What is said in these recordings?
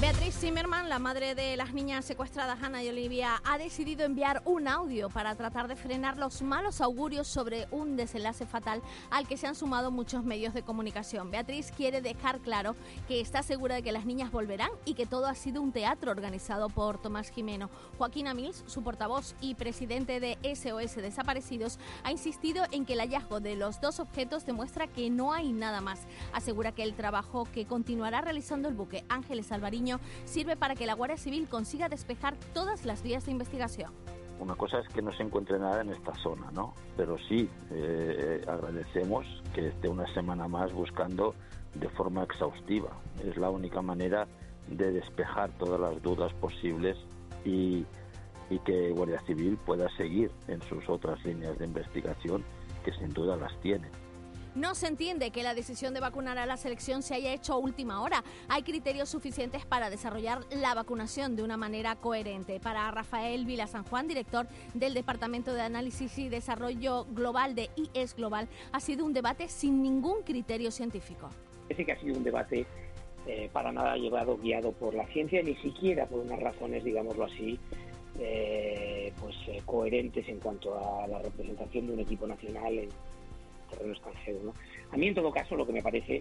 Beatriz Zimmerman, la madre de las niñas secuestradas Ana y Olivia, ha decidido enviar un audio para tratar de frenar los malos augurios sobre un desenlace fatal al que se han sumado muchos medios de comunicación. Beatriz quiere dejar claro que está segura de que las niñas volverán y que todo ha sido un teatro organizado por Tomás Jimeno. Joaquín Amils, su portavoz y presidente de SOS Desaparecidos, ha insistido en que el hallazgo de los dos objetos demuestra que no hay nada más. Asegura que el trabajo que continuará realizando el buque Ángeles Alvariño sirve para que la Guardia Civil consiga despejar todas las vías de investigación. Una cosa es que no se encuentre nada en esta zona, ¿no? Pero sí, eh, agradecemos que esté una semana más buscando de forma exhaustiva. Es la única manera de despejar todas las dudas posibles y, y que Guardia Civil pueda seguir en sus otras líneas de investigación, que sin duda las tiene. No se entiende que la decisión de vacunar a la selección se haya hecho a última hora. Hay criterios suficientes para desarrollar la vacunación de una manera coherente. Para Rafael Vila San Juan, director del Departamento de Análisis y Desarrollo Global de IES Global, ha sido un debate sin ningún criterio científico. Parece que ha sido un debate eh, para nada llevado, guiado por la ciencia, ni siquiera por unas razones, digámoslo así, eh, pues eh, coherentes en cuanto a la representación de un equipo nacional en terreno extranjero. ¿no? A mí, en todo caso, lo que me parece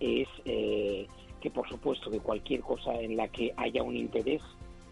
es eh, que, por supuesto, que cualquier cosa en la que haya un interés,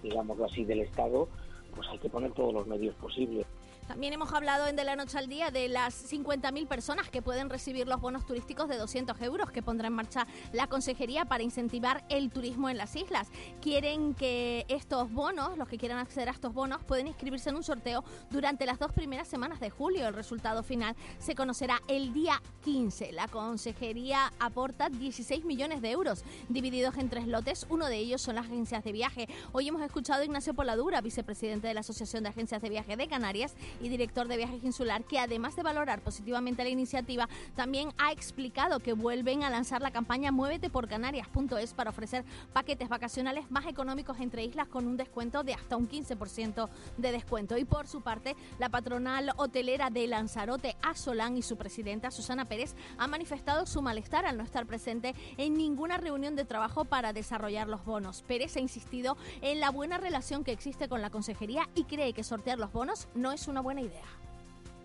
digámoslo así, del Estado, pues hay que poner todos los medios posibles. También hemos hablado en De la Noche al Día de las 50.000 personas que pueden recibir los bonos turísticos de 200 euros que pondrá en marcha la Consejería para incentivar el turismo en las islas. Quieren que estos bonos, los que quieran acceder a estos bonos, pueden inscribirse en un sorteo durante las dos primeras semanas de julio. El resultado final se conocerá el día 15. La Consejería aporta 16 millones de euros divididos en tres lotes. Uno de ellos son las agencias de viaje. Hoy hemos escuchado a Ignacio Poladura, vicepresidente de la Asociación de Agencias de Viaje de Canarias y director de Viajes Insular, que además de valorar positivamente la iniciativa, también ha explicado que vuelven a lanzar la campaña Muévete por Canarias.es para ofrecer paquetes vacacionales más económicos entre islas con un descuento de hasta un 15% de descuento. Y por su parte, la patronal hotelera de Lanzarote, Asolán, y su presidenta, Susana Pérez, ha manifestado su malestar al no estar presente en ninguna reunión de trabajo para desarrollar los bonos. Pérez ha insistido en la buena relación que existe con la consejería y cree que sortear los bonos no es una buena idea.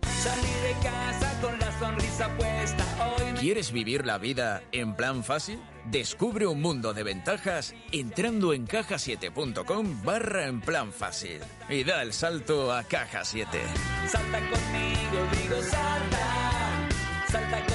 Salí de casa con la sonrisa puesta hoy. ¿Quieres vivir la vida en plan fácil? Descubre un mundo de ventajas entrando en cajasiete.com barra en plan fácil y da el salto a Caja 7. Salta conmigo, digo salta. Salta conmigo.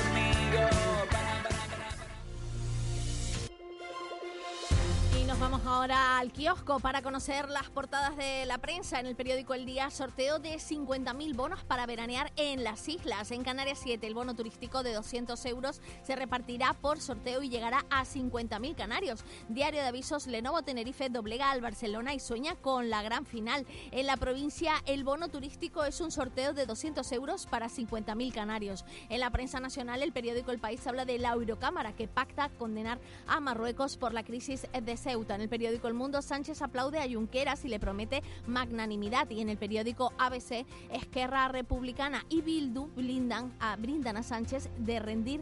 Vamos ahora al kiosco para conocer las portadas de la prensa en el periódico El Día. Sorteo de 50.000 bonos para veranear en las islas. En Canarias 7, el bono turístico de 200 euros se repartirá por sorteo y llegará a 50.000 canarios. Diario de avisos, Lenovo Tenerife doblega al Barcelona y sueña con la gran final. En la provincia, el bono turístico es un sorteo de 200 euros para 50.000 canarios. En la prensa nacional, el periódico El País habla de la Eurocámara que pacta condenar a Marruecos por la crisis de Ceuta. En el periódico El Mundo, Sánchez aplaude a Junqueras y le promete magnanimidad. Y en el periódico ABC, Esquerra Republicana y Bildu blindan a, brindan a Sánchez de rendir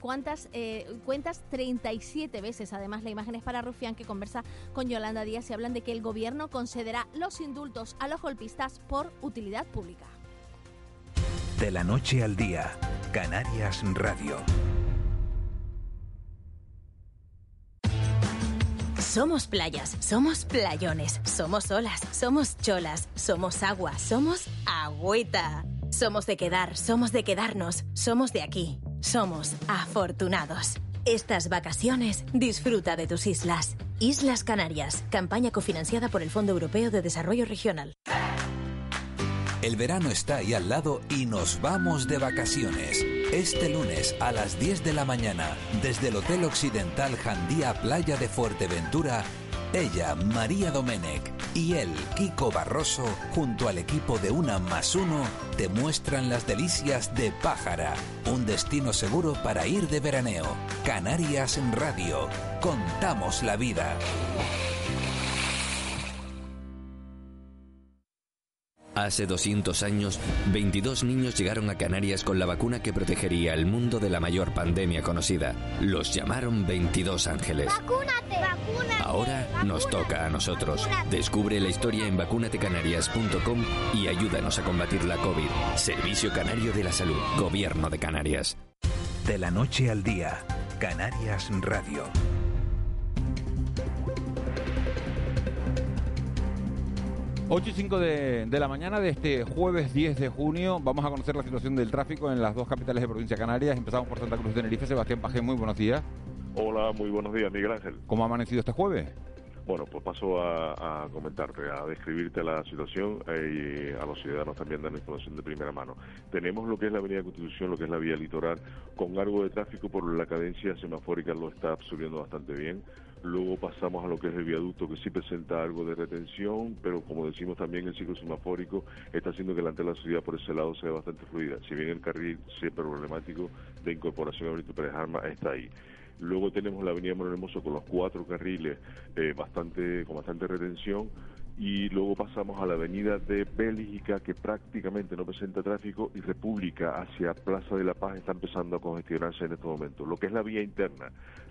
cuántas eh, cuentas 37 veces. Además, la imagen es para Rufián que conversa con Yolanda Díaz y hablan de que el gobierno concederá los indultos a los golpistas por utilidad pública. De la noche al día, Canarias Radio. Somos playas, somos playones, somos olas, somos cholas, somos agua, somos agüita. Somos de quedar, somos de quedarnos, somos de aquí, somos afortunados. Estas vacaciones disfruta de tus islas. Islas Canarias, campaña cofinanciada por el Fondo Europeo de Desarrollo Regional. El verano está ahí al lado y nos vamos de vacaciones. Este lunes a las 10 de la mañana, desde el Hotel Occidental Jandía Playa de Fuerteventura, ella, María Domenech, y él, Kiko Barroso, junto al equipo de Una más Uno, te muestran las delicias de Pájara, un destino seguro para ir de veraneo. Canarias Radio, contamos la vida. Hace 200 años, 22 niños llegaron a Canarias con la vacuna que protegería al mundo de la mayor pandemia conocida. Los llamaron 22 ángeles. ¡Vacúnate! ¡Vacúnate! Ahora nos toca a nosotros. Descubre la historia en vacunatecanarias.com y ayúdanos a combatir la COVID. Servicio Canario de la Salud. Gobierno de Canarias. De la noche al día, Canarias Radio. 8 y 5 de, de la mañana de este jueves 10 de junio vamos a conocer la situación del tráfico en las dos capitales de provincia Canarias. Empezamos por Santa Cruz de Tenerife. Sebastián Pajé, muy buenos días. Hola, muy buenos días, Miguel Ángel. ¿Cómo ha amanecido este jueves? Bueno, pues paso a, comentarte, a describirte la situación eh, y a los ciudadanos también dar información de primera mano. Tenemos lo que es la Avenida Constitución, lo que es la vía litoral, con algo de tráfico por la cadencia semafórica lo está absorbiendo bastante bien. Luego pasamos a lo que es el viaducto, que sí presenta algo de retención, pero como decimos también el ciclo semafórico está haciendo que la de la ciudad por ese lado sea bastante fluida. Si bien el carril siempre problemático de incorporación a Benito Pérez Arma está ahí. Luego tenemos la avenida Manuel Hermoso con los cuatro carriles eh, bastante, con bastante retención y luego pasamos a la avenida de Bélgica que prácticamente no presenta tráfico y República hacia Plaza de la Paz está empezando a congestionarse en este momento. Lo que es la vía interna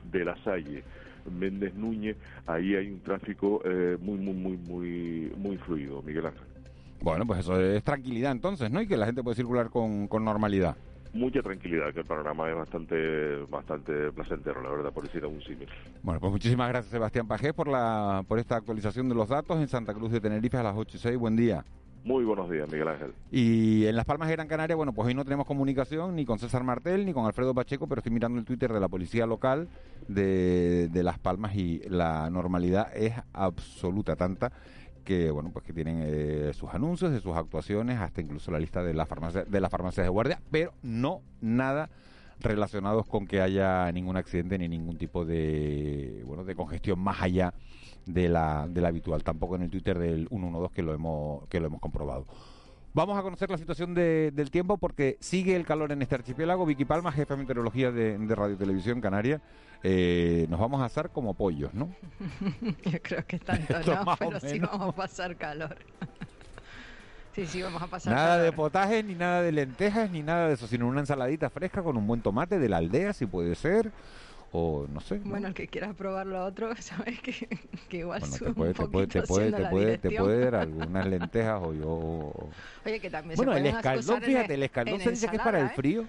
de La Salle, Méndez Núñez, ahí hay un tráfico eh, muy, muy, muy, muy, muy fluido, Miguel Ángel. Bueno, pues eso es tranquilidad entonces, ¿no? Y que la gente puede circular con, con normalidad mucha tranquilidad, que el panorama es bastante bastante placentero, la verdad, por decir un símil. Bueno, pues muchísimas gracias, Sebastián Pajés, por, la, por esta actualización de los datos en Santa Cruz de Tenerife a las 8 y 6. Buen día. Muy buenos días, Miguel Ángel. Y en Las Palmas de Gran Canaria, bueno, pues hoy no tenemos comunicación ni con César Martel ni con Alfredo Pacheco, pero estoy mirando el Twitter de la policía local de, de Las Palmas y la normalidad es absoluta, tanta que bueno pues que tienen eh, sus anuncios de sus actuaciones hasta incluso la lista de la farmacia de las farmacias de guardia pero no nada relacionados con que haya ningún accidente ni ningún tipo de bueno de congestión más allá de la, de la habitual tampoco en el Twitter del 112 que lo hemos que lo hemos comprobado Vamos a conocer la situación del tiempo porque sigue el calor en este archipiélago. Vicky Palma, jefe de meteorología de, de Radio Televisión Canaria. Eh, nos vamos a asar como pollos, ¿no? Yo creo que tanto no, pero sí vamos a pasar calor. sí, sí, vamos a pasar Nada de potaje, ni nada de lentejas, ni nada de eso, sino una ensaladita fresca con un buen tomate de la aldea, si puede ser o no sé. Bueno, el que quiera probar lo otro, sabes que, que igual bueno, te puede, te puede, te puede, te puede, te puede, dar algunas lentejas o yo. Oye, que también bueno, se el escaldón, fíjate, el escaldón se dice que es para el ¿eh? frío.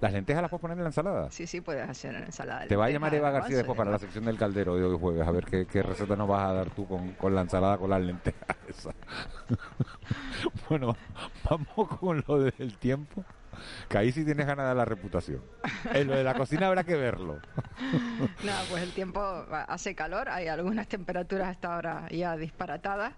¿Las lentejas las puedes poner en la ensalada? Sí, sí, puedes hacer en ensalada. Te va a llamar Eva García después para la sección del caldero de hoy jueves, a ver qué, qué receta nos vas a dar tú con, con la ensalada con las lentejas. Esa. bueno, vamos con lo del tiempo. Que ahí sí tienes dar la reputación. En lo de la cocina habrá que verlo. no, pues el tiempo hace calor, hay algunas temperaturas hasta ahora ya disparatadas,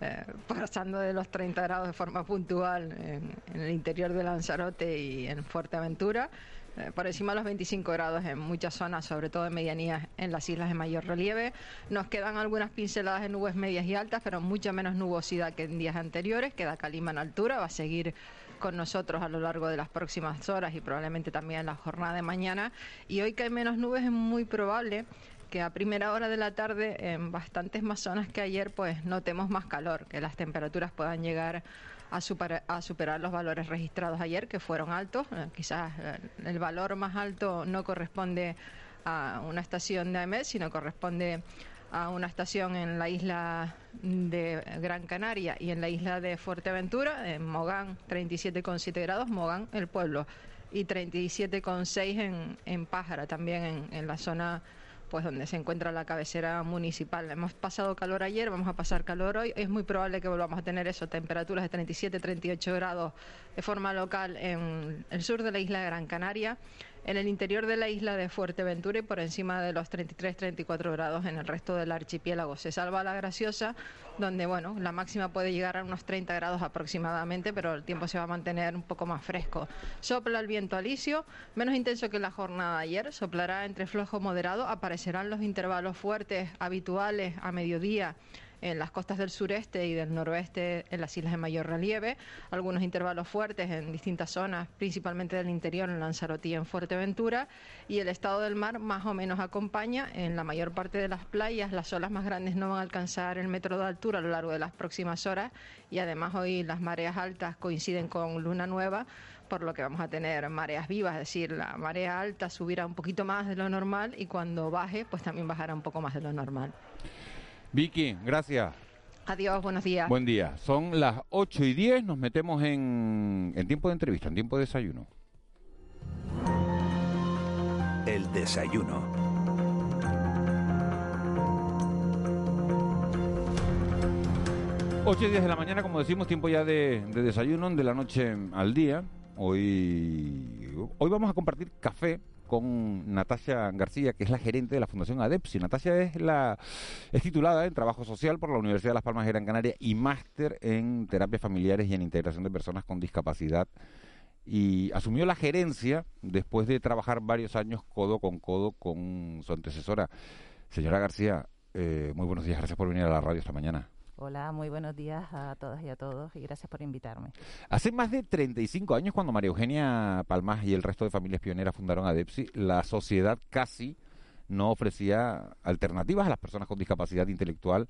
eh, pasando de los 30 grados de forma puntual en, en el interior de Lanzarote y en Fuerteventura. Eh, por encima de los 25 grados en muchas zonas, sobre todo en medianías en las islas de mayor relieve. Nos quedan algunas pinceladas de nubes medias y altas, pero mucha menos nubosidad que en días anteriores. Queda Calima en altura, va a seguir con nosotros a lo largo de las próximas horas y probablemente también en la jornada de mañana. Y hoy que hay menos nubes es muy probable que a primera hora de la tarde en bastantes más zonas que ayer pues notemos más calor, que las temperaturas puedan llegar a superar, a superar los valores registrados ayer, que fueron altos. Eh, quizás eh, el valor más alto no corresponde a una estación de AMES, sino corresponde a una estación en la isla de Gran Canaria y en la isla de Fuerteventura, en Mogán 37,7 grados, Mogán el pueblo, y 37,6 en, en Pájara, también en, en la zona pues donde se encuentra la cabecera municipal. Hemos pasado calor ayer, vamos a pasar calor hoy. Es muy probable que volvamos a tener eso, temperaturas de 37, 38 grados de forma local en el sur de la isla de Gran Canaria, en el interior de la isla de Fuerteventura y por encima de los 33, 34 grados en el resto del archipiélago. Se salva la graciosa, donde bueno, la máxima puede llegar a unos 30 grados aproximadamente, pero el tiempo se va a mantener un poco más fresco. Sopla el viento alisio, menos intenso que la jornada de ayer, soplará entre flojo moderado, aparecerán los intervalos fuertes habituales a mediodía en las costas del sureste y del noroeste en las islas de mayor relieve, algunos intervalos fuertes en distintas zonas, principalmente del interior en Lanzarote y en Fuerteventura, y el estado del mar más o menos acompaña en la mayor parte de las playas, las olas más grandes no van a alcanzar el metro de altura a lo largo de las próximas horas y además hoy las mareas altas coinciden con luna nueva, por lo que vamos a tener mareas vivas, es decir, la marea alta subirá un poquito más de lo normal y cuando baje, pues también bajará un poco más de lo normal. Vicky, gracias. Adiós, buenos días. Buen día. Son las 8 y 10, nos metemos en, en tiempo de entrevista, en tiempo de desayuno. El desayuno. Ocho y 10 de la mañana, como decimos, tiempo ya de, de desayuno, de la noche al día. Hoy, hoy vamos a compartir café con Natasha García, que es la gerente de la Fundación ADEPSI. Natasha es la es titulada en Trabajo Social por la Universidad de Las Palmas de Gran Canaria y máster en terapias familiares y en integración de personas con discapacidad. Y asumió la gerencia después de trabajar varios años codo con codo con su antecesora. Señora García, eh, muy buenos días, gracias por venir a la radio esta mañana. Hola, muy buenos días a todas y a todos y gracias por invitarme. Hace más de 35 años, cuando María Eugenia Palmas y el resto de familias pioneras fundaron ADEPSI, la sociedad casi no ofrecía alternativas a las personas con discapacidad intelectual,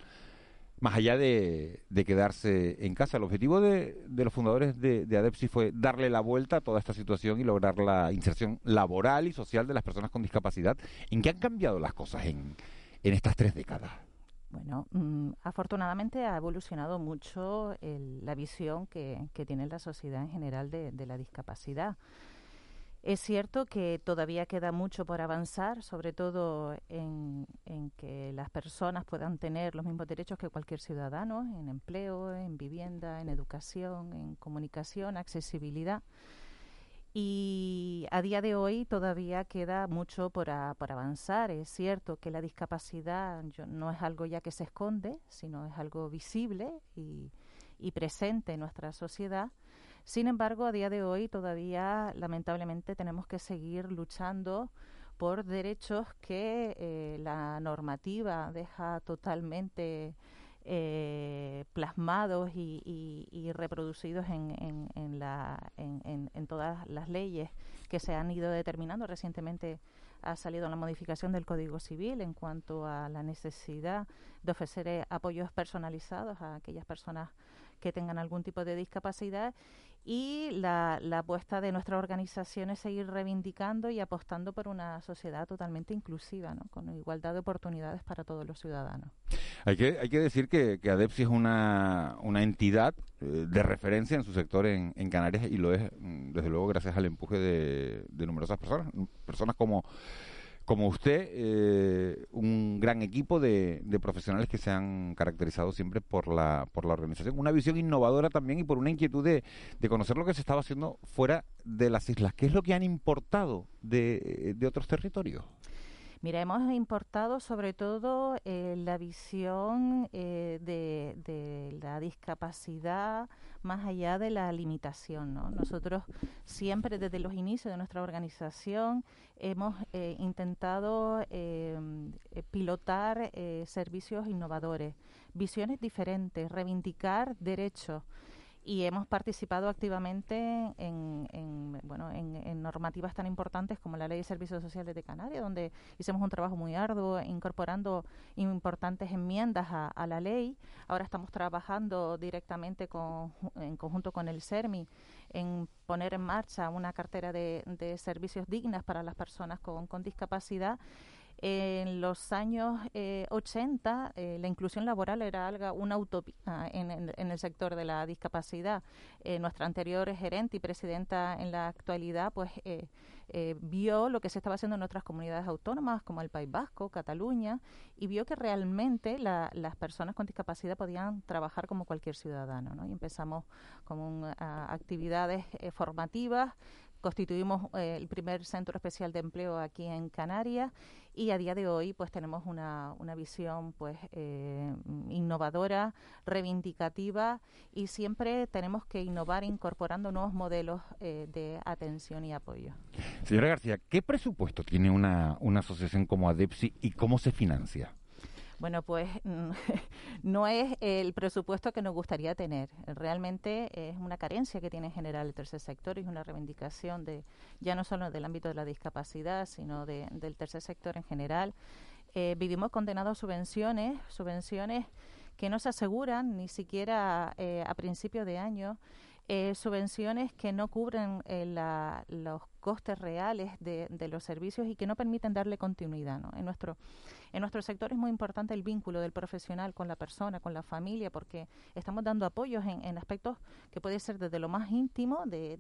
más allá de, de quedarse en casa. El objetivo de, de los fundadores de, de, ADEPSI fue darle la vuelta a toda esta situación y lograr la inserción laboral y social de las personas con discapacidad. ¿En qué han cambiado las cosas en, en estas tres décadas? Bueno, mm, afortunadamente ha evolucionado mucho el, la visión que, que, tiene la sociedad en general de, de, la discapacidad. Es cierto que todavía queda mucho por avanzar, sobre todo en, en, que las personas puedan tener los mismos derechos que cualquier ciudadano en empleo, en vivienda, en educación, en comunicación, accesibilidad. Y a día de hoy todavía queda mucho por, a, por avanzar. Es cierto que la discapacidad no es algo ya que se esconde, sino es algo visible y, y presente en nuestra sociedad. Sin embargo, a día de hoy todavía lamentablemente tenemos que seguir luchando por derechos que eh, la normativa deja totalmente eh, plasmados y, y, y, reproducidos en, en, en, la, en, todas las leyes que se han ido determinando. Recientemente ha salido la modificación del Código Civil en cuanto a la necesidad de ofrecer eh, apoyos personalizados a aquellas personas que tengan algún tipo de discapacidad y la, la, apuesta de nuestra organización es seguir reivindicando y apostando por una sociedad totalmente inclusiva, ¿no? con igualdad de oportunidades para todos los ciudadanos. Hay que, hay que decir que, que ADEPSI es una, una entidad eh, de referencia en su sector en, en, Canarias y lo es, mm, desde luego, gracias al empuje de, de numerosas personas, personas como como usted, eh, un gran equipo de, profesionales que se han caracterizado siempre por la, por la organización. Una visión innovadora también y por una inquietud de, de conocer lo que se estaba haciendo fuera de las islas. ¿Qué es lo que han importado de, de otros territorios? Mira, hemos importado sobre todo eh, la visión eh, de, de, la discapacidad más allá de la limitación. ¿no? Nosotros siempre desde los inicios de nuestra organización hemos eh, intentado pilotar servicios innovadores, visiones diferentes, reivindicar derechos y hemos participado activamente en, en bueno, en, en, normativas tan importantes como la Ley de Servicios Sociales de Canarias, donde hicimos un trabajo muy arduo incorporando importantes enmiendas a, a la ley. Ahora estamos trabajando directamente con, en conjunto con el CERMI en poner en marcha una cartera de, de servicios dignas para las personas con, con discapacidad en los años eh, 80 eh, la inclusión laboral era algo, una utopía en, en, el sector de la discapacidad. Eh, nuestra anterior gerente y presidenta en la actualidad pues eh, eh, vio lo que se estaba haciendo en otras comunidades autónomas como el País Vasco, Cataluña, y vio que realmente la, las personas con discapacidad podían trabajar como cualquier ciudadano. ¿no? Y empezamos con un, a, actividades formativas constituimos eh, el primer centro especial de empleo aquí en Canarias y a día de hoy pues tenemos una, una visión pues eh, innovadora, reivindicativa y siempre tenemos que innovar incorporando nuevos modelos eh, de atención y apoyo. Señora García, ¿qué presupuesto tiene una, una asociación como ADEPSI y cómo se financia? Bueno, pues no es el presupuesto que nos gustaría tener. Realmente es una carencia que tiene en general el tercer sector y es una reivindicación de ya no solo del ámbito de la discapacidad, sino del tercer sector en general. Eh, vivimos condenados a subvenciones, subvenciones que no se aseguran ni siquiera eh, a principio de año, eh, subvenciones que no cubren los costes reales de, de, los servicios y que no permiten darle continuidad. ¿no? En nuestro en nuestro sector es muy importante el vínculo del profesional con la persona, con la familia, porque estamos dando apoyos en, aspectos que puede ser desde lo más íntimo, de,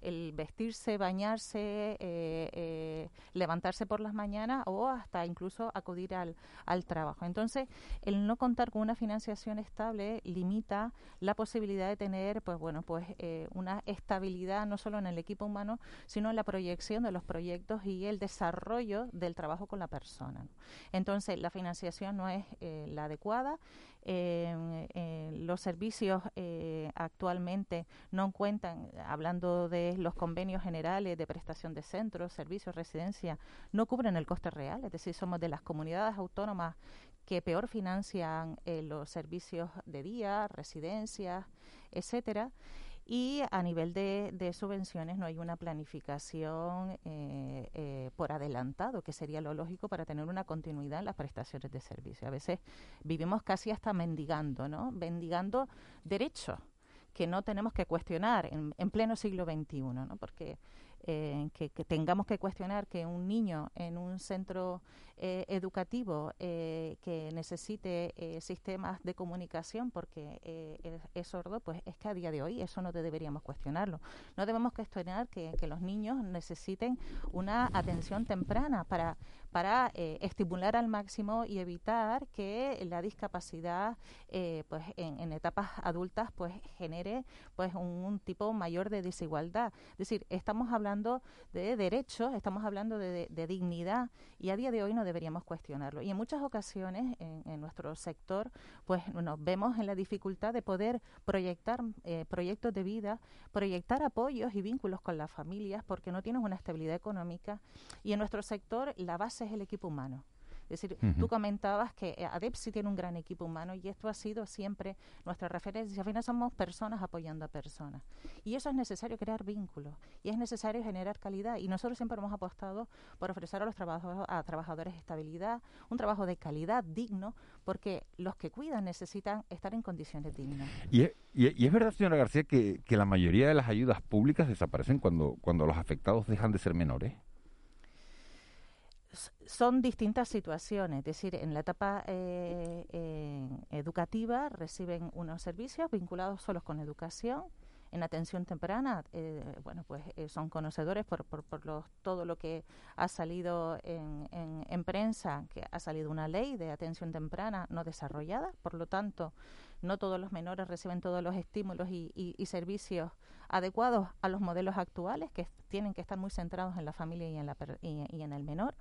el, vestirse, bañarse, eh, eh, levantarse por las mañanas o hasta incluso acudir al, al trabajo. Entonces, el no contar con una financiación estable limita la posibilidad de tener, pues bueno, pues eh, una estabilidad no solo en el equipo humano, sino en la proyección de los proyectos y el desarrollo del trabajo con la persona. Entonces, la financiación no es eh, la adecuada. Eh, eh, los servicios actualmente no cuentan, hablando de los convenios generales de prestación de centros, servicios, residencia, no cubren el coste real. Es decir, somos de las comunidades autónomas que peor financian los servicios de día, residencias, etcétera y a nivel de, subvenciones no hay una planificación eh, eh, por adelantado, que sería lo lógico para tener una continuidad en las prestaciones de servicio. A veces vivimos casi hasta mendigando, ¿no? Mendigando derechos que no tenemos que cuestionar en, en pleno siglo XXI, ¿no? Porque eh, que, tengamos que cuestionar que un niño en un centro eh, educativo eh, que necesite sistemas de comunicación porque es, sordo, pues es que a día de hoy eso no deberíamos cuestionarlo. No debemos cuestionar que, que los niños necesiten una atención temprana para, para estimular al máximo y evitar que la discapacidad pues en, etapas adultas pues genere pues un tipo mayor de desigualdad. Es decir, estamos hablando de derechos, estamos hablando de, dignidad y a día de hoy no deberíamos cuestionarlo. Y en muchas ocasiones en, nuestro sector pues nos vemos en la dificultad de poder proyectar eh, proyectos de vida, proyectar apoyos y vínculos con las familias porque no tienen una estabilidad económica y en nuestro sector la base es el equipo humano. Es decir, tú comentabas que eh, ADEP sí tiene un gran equipo humano y esto ha sido siempre nuestra referencia. Al final somos personas apoyando a personas. Y eso es necesario crear vínculos y es necesario generar calidad. Y nosotros siempre hemos apostado por ofrecer a los trabajadores, a trabajadores estabilidad, un trabajo de calidad digno, porque los que cuidan necesitan estar en condiciones dignas. Y es, y, es verdad, señora García, que, que la mayoría de las ayudas públicas desaparecen cuando, cuando los afectados dejan de ser menores son distintas situaciones, es decir, en la etapa eh, educativa reciben unos servicios vinculados solo con educación, en atención temprana, eh, bueno, pues eh, son conocedores por, por, por todo lo que ha salido en, en, prensa, que ha salido una ley de atención temprana no desarrollada, por lo tanto, no todos los menores reciben todos los estímulos y, y servicios adecuados a los modelos actuales, que tienen que estar muy centrados en la familia y en, la, y en el menor.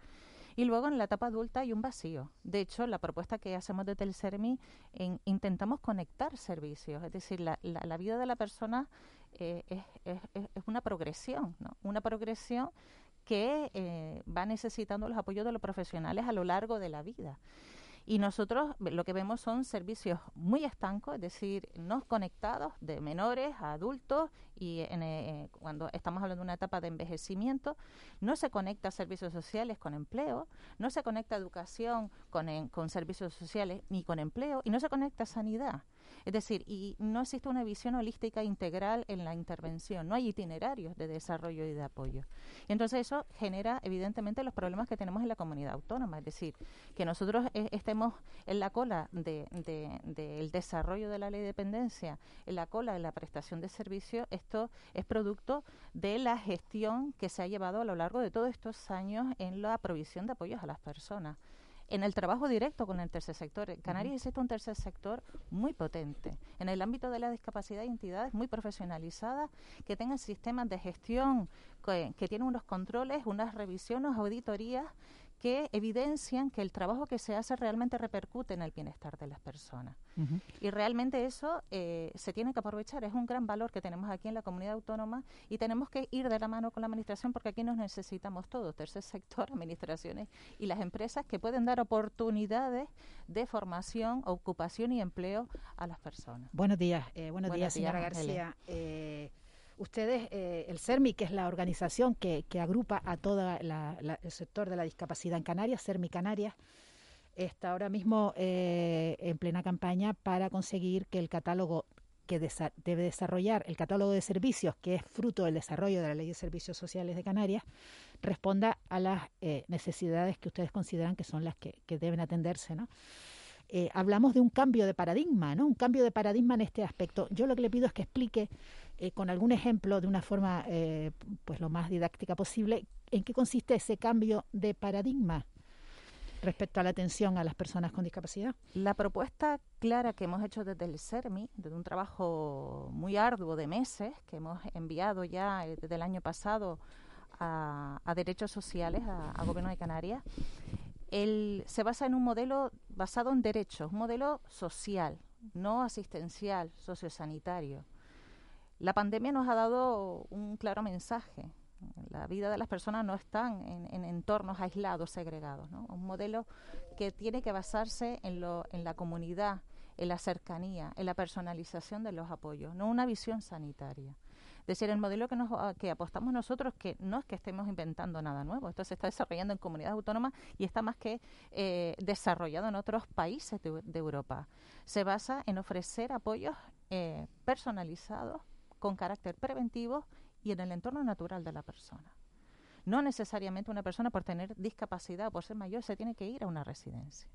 Y luego en la etapa adulta hay un vacío. De hecho, la propuesta que hacemos de Telsermi, en, intentamos conectar servicios, es decir, la, la, vida de la persona eh, es, es, es, una progresión, ¿no? Una progresión que eh, va necesitando los apoyos de los profesionales a lo largo de la vida. Y nosotros lo que vemos son servicios muy estancos, es decir, no conectados de menores a adultos y eh, cuando estamos hablando de una etapa de envejecimiento, no se conecta servicios sociales con empleo, no se conecta educación con, con servicios sociales ni con empleo y no se conecta sanidad. Es decir, y no existe una visión holística integral en la intervención, no hay itinerarios de desarrollo y de apoyo. Y entonces eso genera evidentemente los problemas que tenemos en la comunidad autónoma, es decir, que nosotros eh, estemos en la cola del de, desarrollo de la ley de dependencia, en la cola de la prestación de servicios, esto es producto de la gestión que se ha llevado a lo largo de todos estos años en la provisión de apoyos a las personas en el trabajo directo con el tercer sector. En Canarias existe un tercer sector muy potente. En el ámbito de la discapacidad, entidades muy profesionalizadas que tengan sistemas de gestión, que, que tienen unos controles, unas revisiones, auditorías que evidencian que el trabajo que se hace realmente repercute en el bienestar de las personas. Y realmente eso eh, se tiene que aprovechar, es un gran valor que tenemos aquí en la comunidad autónoma y tenemos que ir de la mano con la administración porque aquí nos necesitamos todos, tercer sector, administraciones y las empresas que pueden dar oportunidades de formación, ocupación y empleo a las personas. Buenos días, eh, buenos, días, señora García. Eh, ustedes, eh, el CERMI, que es la organización que, agrupa a todo el sector de la discapacidad en Canarias, CERMI Canarias, está ahora mismo eh, en plena campaña para conseguir que el catálogo que debe desarrollar, el catálogo de servicios, que es fruto del desarrollo de la Ley de Servicios Sociales de Canarias, responda a las eh, necesidades que ustedes consideran que son las que, deben atenderse, ¿no? Eh, hablamos de un cambio de paradigma, ¿no? Un cambio de paradigma en este aspecto. Yo lo que le pido es que explique eh, con algún ejemplo, de una forma eh, pues lo más didáctica posible, en qué consiste ese cambio de paradigma respecto a la atención a las personas con discapacidad. La propuesta clara que hemos hecho desde el CERMI, desde un trabajo muy arduo de meses, que hemos enviado ya desde el año pasado a, Derechos Sociales, a, a Gobierno de Canarias, él se basa en un modelo basado en derechos, un modelo social, no asistencial, sociosanitario. La pandemia nos ha dado un claro mensaje. La vida de las personas no están en, entornos aislados, segregados. Un modelo que tiene que basarse en, lo, en la comunidad, en la cercanía, en la personalización de los apoyos, no una visión sanitaria. Es decir, el modelo que, nos, que apostamos nosotros, que no es que estemos inventando nada nuevo, esto se está desarrollando en comunidades autónomas y está más que eh, desarrollado en otros países de, Europa. Se basa en ofrecer apoyos eh, personalizados, con carácter preventivo y en el entorno natural de la persona. No necesariamente una persona por tener discapacidad o por ser mayor se tiene que ir a una residencia.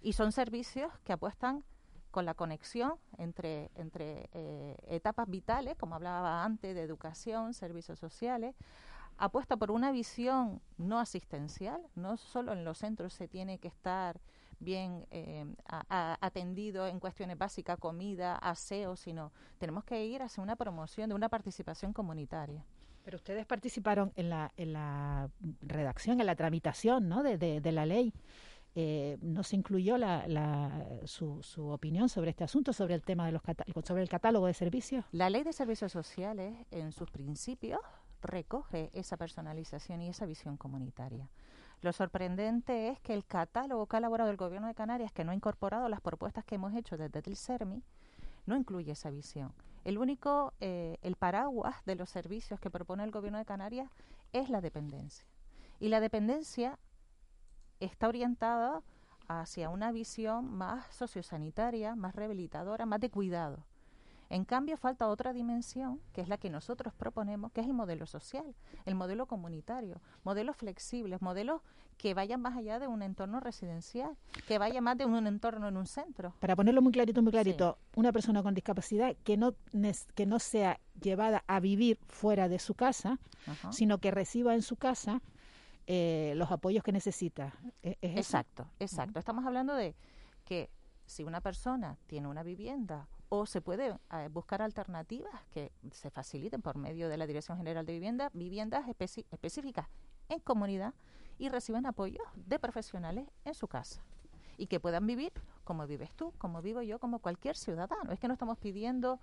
Y son servicios que apuestan con la conexión entre, entre eh, etapas vitales, como hablaba antes, de educación, servicios sociales, apuesta por una visión no asistencial, no solo en los centros se tiene que estar bien eh, atendido en cuestiones básicas, comida, aseo, sino tenemos que ir hacia una promoción de una participación comunitaria. Pero ustedes participaron en la, en la redacción, en la tramitación ¿no? de, de la ley. Eh, no se incluyó su, su, opinión sobre este asunto, sobre el tema de los sobre el catálogo de servicios. La ley de servicios sociales, en sus principios, recoge esa personalización y esa visión comunitaria. Lo sorprendente es que el catálogo que ha elaborado el Gobierno de Canarias, que no ha incorporado las propuestas que hemos hecho desde el CERMI, no incluye esa visión. El único, eh, el paraguas de los servicios que propone el Gobierno de Canarias es la dependencia. Y la dependencia está orientada hacia una visión más sociosanitaria, más rehabilitadora, más de cuidado. En cambio, falta otra dimensión, que es la que nosotros proponemos, que es el modelo social, el modelo comunitario, modelos flexibles, modelos que vayan más allá de un entorno residencial, que vaya más de un entorno en un centro. Para ponerlo muy clarito, muy clarito, una persona con discapacidad que no, que no sea llevada a vivir fuera de su casa, sino que reciba en su casa eh, los apoyos que necesita. ¿E-, exacto, exacto. Estamos hablando de que si una persona tiene una vivienda o se puede eh, buscar alternativas que se faciliten por medio de la Dirección General de Vivienda, viviendas específicas en comunidad y reciban apoyo de profesionales en su casa y que puedan vivir como vives tú, como vivo yo, como cualquier ciudadano. Es que no estamos pidiendo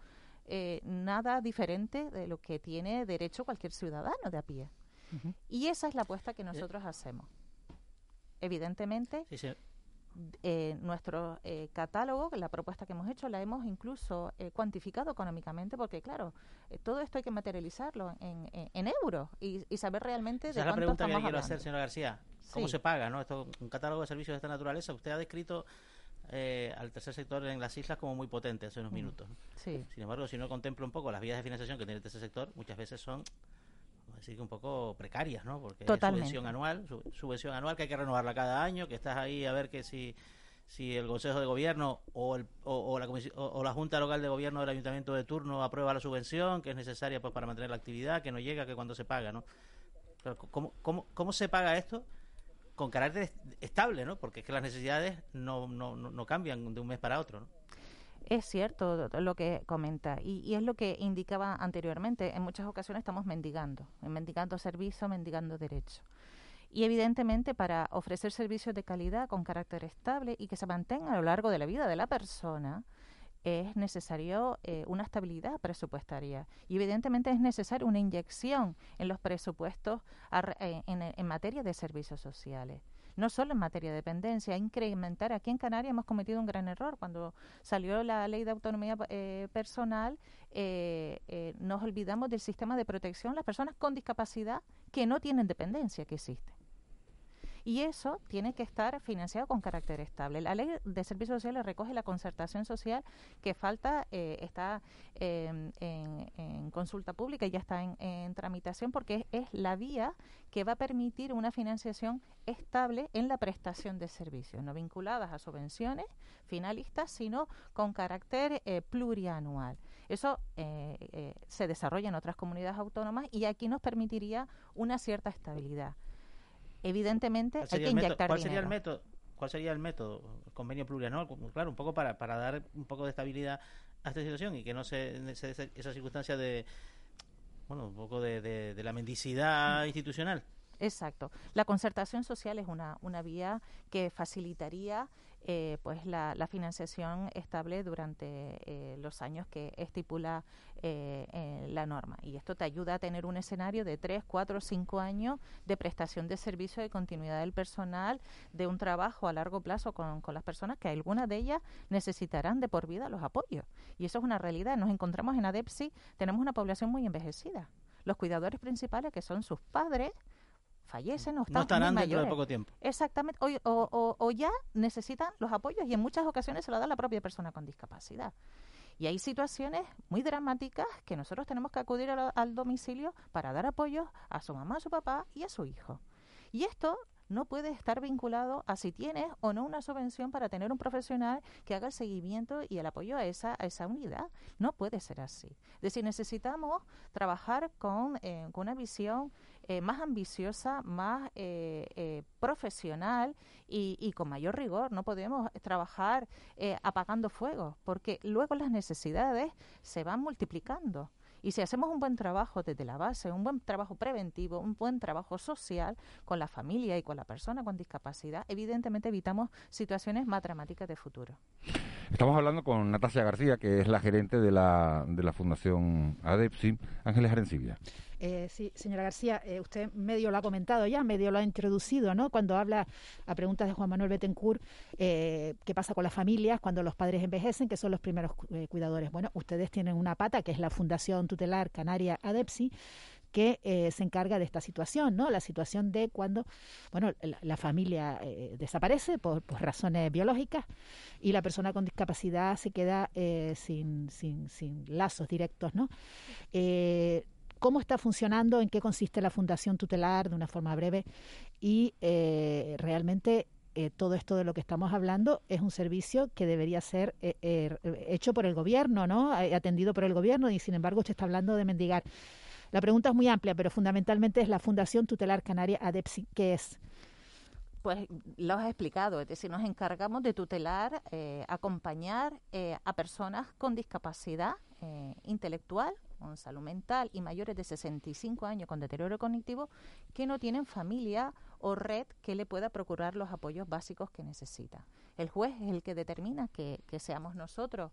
eh, nada diferente de lo que tiene derecho cualquier ciudadano de a pie. Y esa es la apuesta que nosotros hacemos. Evidentemente, eh, nuestro eh, catálogo, la propuesta que hemos hecho, la hemos incluso eh, cuantificado económicamente, porque claro, todo esto hay que materializarlo en, en, euros y, saber realmente de Esa es la pregunta que quiero hacer, señora García. ¿Cómo se paga? ¿no? Esto, un catálogo de servicios de esta naturaleza, usted ha descrito al tercer sector en las islas como muy potente hace unos minutos. Sin embargo, si uno contempla un poco las vías de financiación que tiene el tercer sector, muchas veces son así que un poco precarias, ¿no? Porque Totalmente. subvención anual, subvención anual que hay que renovarla cada año, que estás ahí a ver que si si el Consejo de Gobierno o, el, o, la o, la Junta Local de Gobierno del Ayuntamiento de turno aprueba la subvención que es necesaria pues para mantener la actividad, que no llega, que cuando se paga, ¿no? Pero ¿cómo, cómo, cómo se paga esto? Con carácter estable, ¿no? Porque es que las necesidades no, no, no cambian de un mes para otro, ¿no? Es cierto lo que comenta y, es lo que indicaba anteriormente. En muchas ocasiones estamos mendigando, mendigando servicio, mendigando derecho. y evidentemente para ofrecer servicios de calidad con carácter estable y que se mantenga a lo largo de la vida de la persona, es necesario eh, una estabilidad presupuestaria y evidentemente es necesaria una inyección en los presupuestos eh, en, materia de servicios sociales no solo en materia de dependencia, incrementar. Aquí en Canarias hemos cometido un gran error. Cuando salió la ley de autonomía eh, personal, nos olvidamos del sistema de protección a las personas con discapacidad que no tienen dependencia que existe y eso tiene que estar financiado con carácter estable. La ley de servicios sociales recoge la concertación social que falta, eh, está em, en, consulta pública y ya está en, tramitación porque es, la vía que va a permitir una financiación estable en la prestación de servicios, no vinculadas a subvenciones finalistas, sino con carácter eh, plurianual. Eso eh, se desarrolla en otras comunidades autónomas y aquí nos permitiría una cierta estabilidad evidentemente hay que inyectar ¿Cuál sería el método? ¿Cuál sería el método? convenio plurianual, claro, un poco para, para dar un poco de estabilidad a esta situación y que no se, se esa circunstancia de, bueno, un poco de, de la mendicidad institucional. Exacto. La concertación social es una, una vía que facilitaría eh, pues la, financiación estable durante eh, los años que estipula eh, la norma. Y esto te ayuda a tener un escenario de 3, 4, cinco años de prestación de servicio de continuidad del personal, de un trabajo a largo plazo con, con las personas que algunas de ellas necesitarán de por vida los apoyos. Y eso es una realidad. Nos encontramos en ADEPSI, tenemos una población muy envejecida. Los cuidadores principales, que son sus padres, fallecen o están no estarán dentro de poco tiempo. Exactamente, o, o, ya necesitan los apoyos y en muchas ocasiones se lo da la propia persona con discapacidad. Y hay situaciones muy dramáticas que nosotros tenemos que acudir al domicilio para dar apoyo a su mamá, a su papá y a su hijo. Y esto no puede estar vinculado a si tienes o no una subvención para tener un profesional que haga el seguimiento y el apoyo a esa, a esa unidad. No puede ser así. Es decir, necesitamos trabajar con, eh, con una visión eh, más ambiciosa, más eh, profesional y, y, con mayor rigor. No podemos trabajar apagando fuegos porque luego las necesidades se van multiplicando. Y si hacemos un buen trabajo desde la base, un buen trabajo preventivo, un buen trabajo social con la familia y con la persona con discapacidad, evidentemente evitamos situaciones más dramáticas de futuro. Estamos hablando con Natasia García, que es la gerente de la, de la Fundación ADEPSI, Ángeles Arencibia. Eh, sí, señora García, eh, usted medio lo ha comentado ya, medio lo ha introducido, ¿no? Cuando habla a preguntas de Juan Manuel Betancourt, eh, ¿qué pasa con las familias cuando los padres envejecen, que son los primeros eh, cuidadores? Bueno, ustedes tienen una pata, que es la Fundación Tutelar Canaria ADEPSI, que se encarga de esta situación, ¿no? La situación de cuando, bueno, la, familia desaparece por, razones biológicas y la persona con discapacidad se queda sin, sin, sin lazos directos, ¿no? Cómo está funcionando, en qué consiste la Fundación Tutelar de una forma breve y eh, realmente eh, todo esto de lo que estamos hablando es un servicio que debería ser eh, hecho por el gobierno, ¿no? Atendido por el gobierno y sin embargo usted está hablando de mendigar. La pregunta es muy amplia, pero fundamentalmente es la Fundación Tutelar Canaria ADEPSI, ¿qué es? Pues lo has explicado, es decir, nos encargamos de tutelar, acompañar a personas con discapacidad intelectual con salud mental y mayores de 65 años con deterioro cognitivo que no tienen familia o red que le pueda procurar los apoyos básicos que necesita. El juez es el que determina que, que seamos nosotros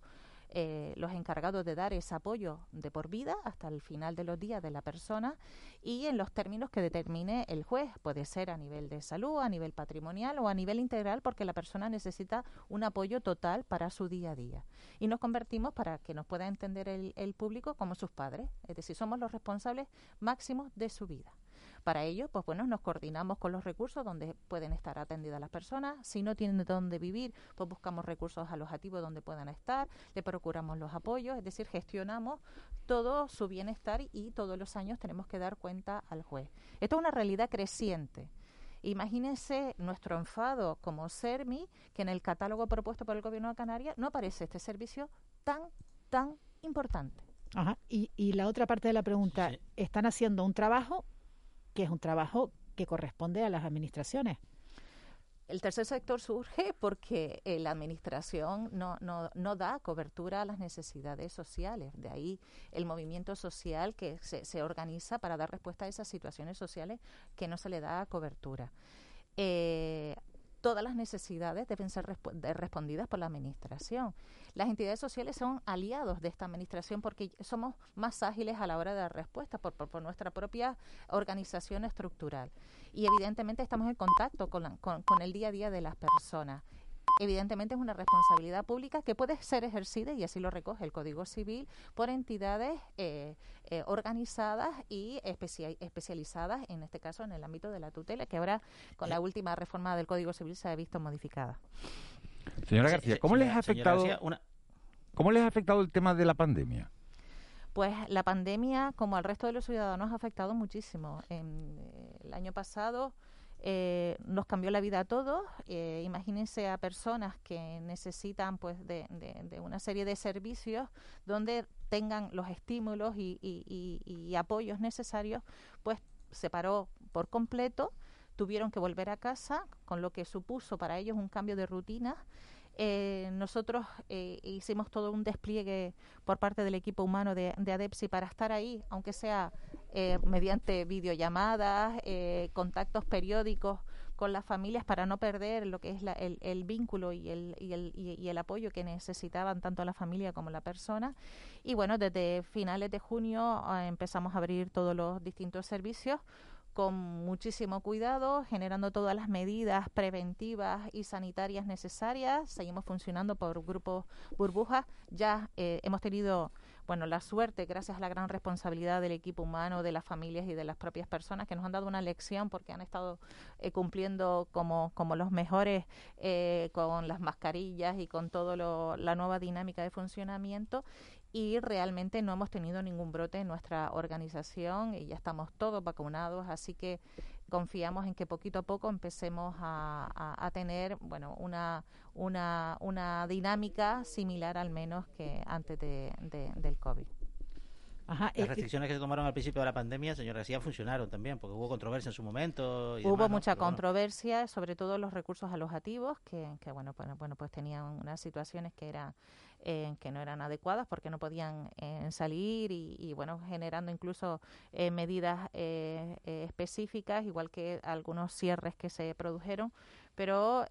eh, los encargados de dar ese apoyo de por vida hasta el final de los días de la persona y en los términos que determine el juez. Puede ser a nivel de salud, a nivel patrimonial o a nivel integral porque la persona necesita un apoyo total para su día a día. Y nos convertimos, para que nos pueda entender el, el público, como sus padres. Es decir, somos los responsables máximos de su vida. Para ello, pues bueno, nos coordinamos con los recursos donde pueden estar atendidas las personas. Si no tienen dónde vivir, pues buscamos recursos alojativos donde puedan estar, le procuramos los apoyos, es decir, gestionamos todo su bienestar y todos los años tenemos que dar cuenta al juez. Esto es una realidad creciente. Imagínense nuestro enfado como SERMI, que en el catálogo propuesto por el Gobierno de Canarias no aparece este servicio tan, tan importante. Ajá. Y, y la otra parte de la pregunta, ¿están haciendo un trabajo que es un trabajo que corresponde a las administraciones. el tercer sector surge porque eh, la administración no, no, no, da cobertura a las necesidades sociales. De ahí el movimiento social que se, se, organiza para dar respuesta a esas situaciones sociales que no se le da cobertura. Eh, todas las necesidades deben ser respondidas por la Administración. Las entidades sociales son aliados de esta Administración porque somos más ágiles a la hora de dar respuesta por, por, nuestra propia organización estructural. Y evidentemente estamos en contacto con, con, con el día a día de las personas evidentemente es una responsabilidad pública que puede ser ejercida, y así lo recoge el Código Civil, por entidades eh, eh, organizadas y especializadas, en este caso en el ámbito de la tutela, que ahora con la última reforma del Código Civil se ha visto modificada. Señora García, ¿cómo les ha afectado, ¿cómo les ha afectado el tema de la pandemia? Pues la pandemia, como al resto de los ciudadanos, ha afectado muchísimo. En, eh, el año pasado eh, nos cambió la vida a todos. Eh, imagínense a personas que necesitan pues de, una serie de servicios donde tengan los estímulos y, y, apoyos necesarios, pues se paró por completo, tuvieron que volver a casa, con lo que supuso para ellos un cambio de rutina eh, nosotros eh, hicimos todo un despliegue por parte del equipo humano de, ADEPSI para estar ahí, aunque sea eh, mediante videollamadas, contactos periódicos con las familias para no perder lo que es el, vínculo y el, y, el, y el apoyo que necesitaban tanto la familia como la persona. Y bueno, desde finales de junio empezamos a abrir todos los distintos servicios con muchísimo cuidado, generando todas las medidas preventivas y sanitarias necesarias. Seguimos funcionando por grupos burbujas. Ya eh, hemos tenido bueno, la suerte, gracias a la gran responsabilidad del equipo humano, de las familias y de las propias personas que nos han dado una lección porque han estado eh, cumpliendo como, como los mejores eh, con las mascarillas y con toda la nueva dinámica de funcionamiento y realmente no hemos tenido ningún brote en nuestra organización y ya estamos todos vacunados, así que confiamos en que poquito a poco empecemos a, tener bueno una, una, una dinámica similar al menos que antes de, del COVID. Las eh, restricciones que se tomaron al principio de la pandemia, señor García, funcionaron también, porque hubo controversia en su momento. hubo mucha controversia, sobre todo los recursos alojativos, que, que bueno, bueno, bueno, pues tenían unas situaciones que eran eh, que no eran adecuadas porque no podían eh, salir y, bueno, generando incluso eh, medidas específicas, igual que algunos cierres que se produjeron. Pero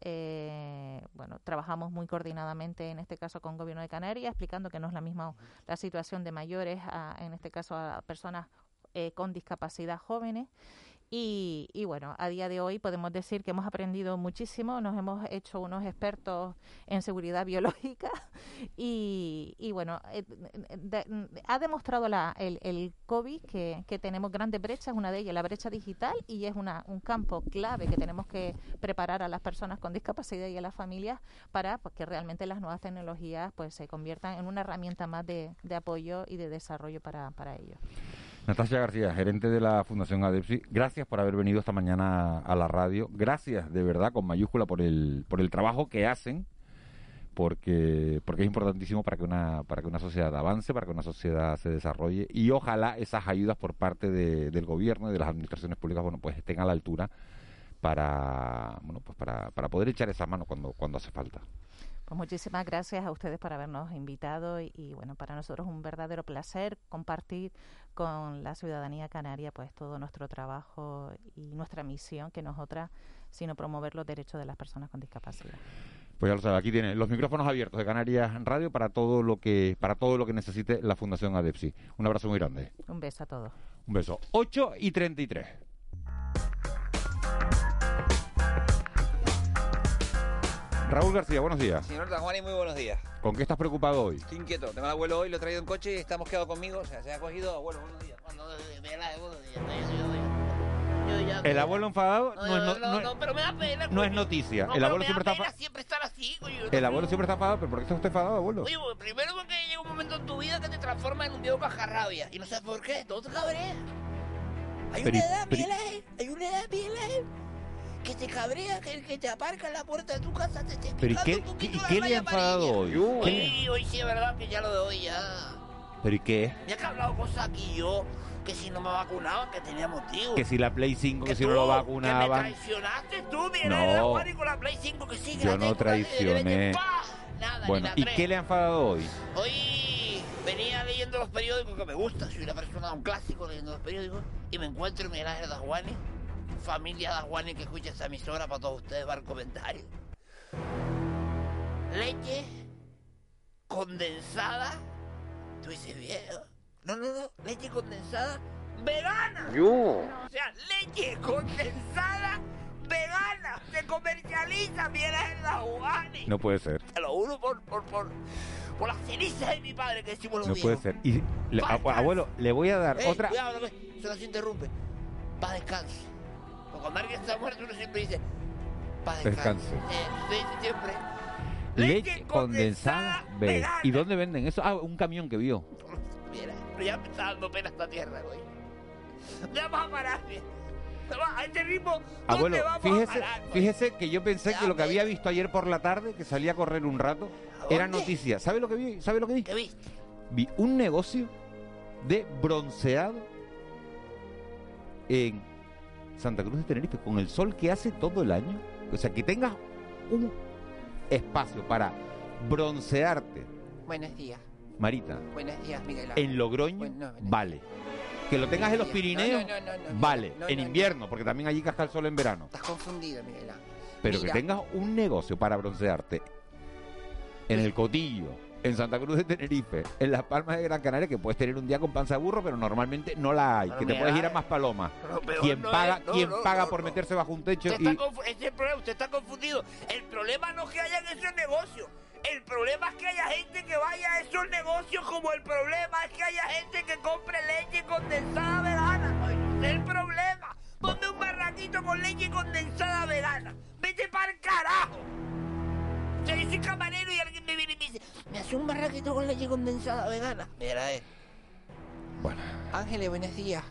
bueno, trabajamos muy coordinadamente en este caso con el Gobierno de Canarias, explicando que no es la misma la situación de mayores, en este caso a personas con discapacidad jóvenes y, y, bueno, a día de hoy podemos decir que hemos aprendido muchísimo, nos hemos hecho unos expertos en seguridad biológica y, y bueno, eh, ha demostrado la, el, el COVID que, que, tenemos grandes brechas, una de ellas la brecha digital y es una, un campo clave que tenemos que preparar a las personas con discapacidad y a las familias para pues, que realmente las nuevas tecnologías pues se conviertan en una herramienta más de, apoyo y de desarrollo para ellos. Natasha García, gerente de la Fundación ADEPSI, gracias por haber venido esta mañana a la radio. Gracias de verdad con mayúscula por el, por el trabajo que hacen, porque, porque es importantísimo para que, una, para que una sociedad avance, para que una sociedad se desarrolle y ojalá esas ayudas por parte del gobierno y de las administraciones públicas bueno, pues estén a la altura para, bueno, pues para, para poder echar esa mano cuando, cuando hace falta. Pues muchísimas gracias a ustedes por habernos invitado y, bueno, para nosotros es un verdadero placer compartir con la ciudadanía canaria pues todo nuestro trabajo y nuestra misión, que no es otra sino promover los derechos de las personas con discapacidad. Pues ya lo sabe, aquí tiene los micrófonos abiertos de Canarias Radio para todo lo que para todo lo que necesite la Fundación ADEPSI. Un abrazo muy grande. Un beso a todos. Un beso. 8 y 33. Raúl García, buenos días. Señor y muy buenos días. ¿Con qué estás preocupado hoy? Estoy inquieto. Tengo al abuelo hoy, lo he traído en coche y estamos quedados conmigo. O sea, se ha cogido, abuelo, buenos días. El abuelo enfadado no, no, no, no, pero me da pena. No es noticia. el abuelo siempre está siempre estar así, coño. El abuelo siempre está enfadado, pero ¿por qué está usted enfadado, abuelo? Oye, pues, primero porque llega un momento en tu vida que te transforma en un viejo cajarrabia y no sabes por qué, todo te cabrea. Hay una edad, Miguel, hay una edad, Miguel que te cabrea, que, que te aparca en la puerta de tu casa, te esté ¿Pero qué, qué, qué le ha enfadado hoy? Hoy, hoy sí es verdad que ya lo de hoy ya. ¿Pero y qué? Ya que he hablado cosas aquí yo, que si no me vacunaban, que tenía motivo. Que si la Play 5, que, si tú, no lo Que me vacunaban. traicionaste tú, Miguel No. Con la Play 5 que sigue. Yo no traicioné. Nada, Bueno, ¿y qué le ha enfadado hoy? Hoy venía leyendo los periódicos que me gusta, soy una persona, un clásico leyendo los periódicos, y me encuentro en Miguel Ángel Dajuani, familia Dajuani que escucha esta emisora para todos ustedes, va el comentario. Leche condensada, tú dices viejo, no, no, no, leche condensada vegana. Yo. O sea, leche condensada vegana, se comercializa Miguel Ángel Dajuani. No puede ser. Te lo juro por, por, por, por las cenizas de mi padre que decimos los No puede ser. Y, le- abuelo, le voy a dar Ey, otra. Cuidado, no me- se nos interrumpe. Paz descanse. Cuando alguien está muerto uno siempre dice, paz descanse. Eh, siempre, Leche condensada vegana. ¿Y dónde venden eso? Ah, un camión que vio. mira, pero ya me está dando pena esta tierra, güey. Ya vas a parar, A este ritmo, ¿dónde Abuelo, vamos a fíjese, parar? fíjese que yo pensé que lo que había visto ayer por la tarde, que salía a correr un rato, era noticia. ¿Sabe lo que vi? ¿Sabe lo que vi? ¿Qué viste? Vi un negocio de bronceado en Santa Cruz de Tenerife con el sol que hace todo el año. O sea, que tengas un espacio para broncearte, Buenos días. Marita, Buenos días, Miguel en Logroño, Bueno, no, vale. Que lo tengas en los Pirineos, no, no, vale. en no, no. invierno, porque también allí casca el sol en verano. Estás confundido, Miguel. Pero Mira. que tengas un negocio para broncearte en el Cotillo, en Santa Cruz de Tenerife, en Las Palmas de Gran Canaria, que puedes tener un día con panza de burro, pero normalmente no la hay, Pero que te puedes ir a eh, más palomas. ¿Quién no paga, es, no, quién no, paga por meterse bajo un techo Usted y está ese es el problema, usted está confundido. El problema no es que haya esos negocios. El problema es que haya gente que vaya a esos negocios como el problema es que haya gente que compre leche condensada vegana. Ese es el problema. Ponme un barraquito con leche condensada vegana. Vete para el carajo. Soy camarero y alguien me viene y me dice, ¿me hace un barraquito con leche condensada vegana? Mira, eh. Bueno. Ángeles, buenos días.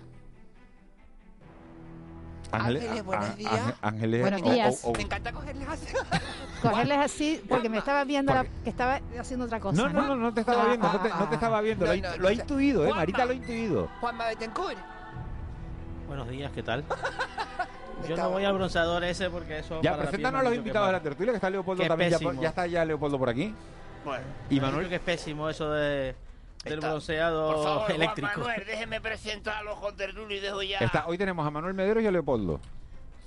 Ángeles, Ángeles, buenos días. Ángel- Ángeles, Buenos o- o- días. o- Me encanta cogerles así. Cogerles así, porque me estaba viendo la- que estaba haciendo otra cosa. No, no, no, no te estaba Ah, viendo, no te, ah, no te estaba viendo, lo, ha- No, no, lo ha no sé. intuido, ¿eh? Juanma. Marita lo ha intuido. Juanma Betancourt. Buenos días, ¿qué tal? Yo Estaba- no voy al bronceador ese porque eso. Ya, preséntanos a los invitados de la tertulia, que está Leopoldo Qué también, ya, ya está ya Leopoldo por aquí. Bueno. Y Manuel, dicho que es pésimo eso de, del Está- bronceado Por favor, eléctrico. Juan Manuel, déjeme presentar a los contertulios y dejo ya... está, hoy tenemos a Manuel Mederos y a Leopoldo.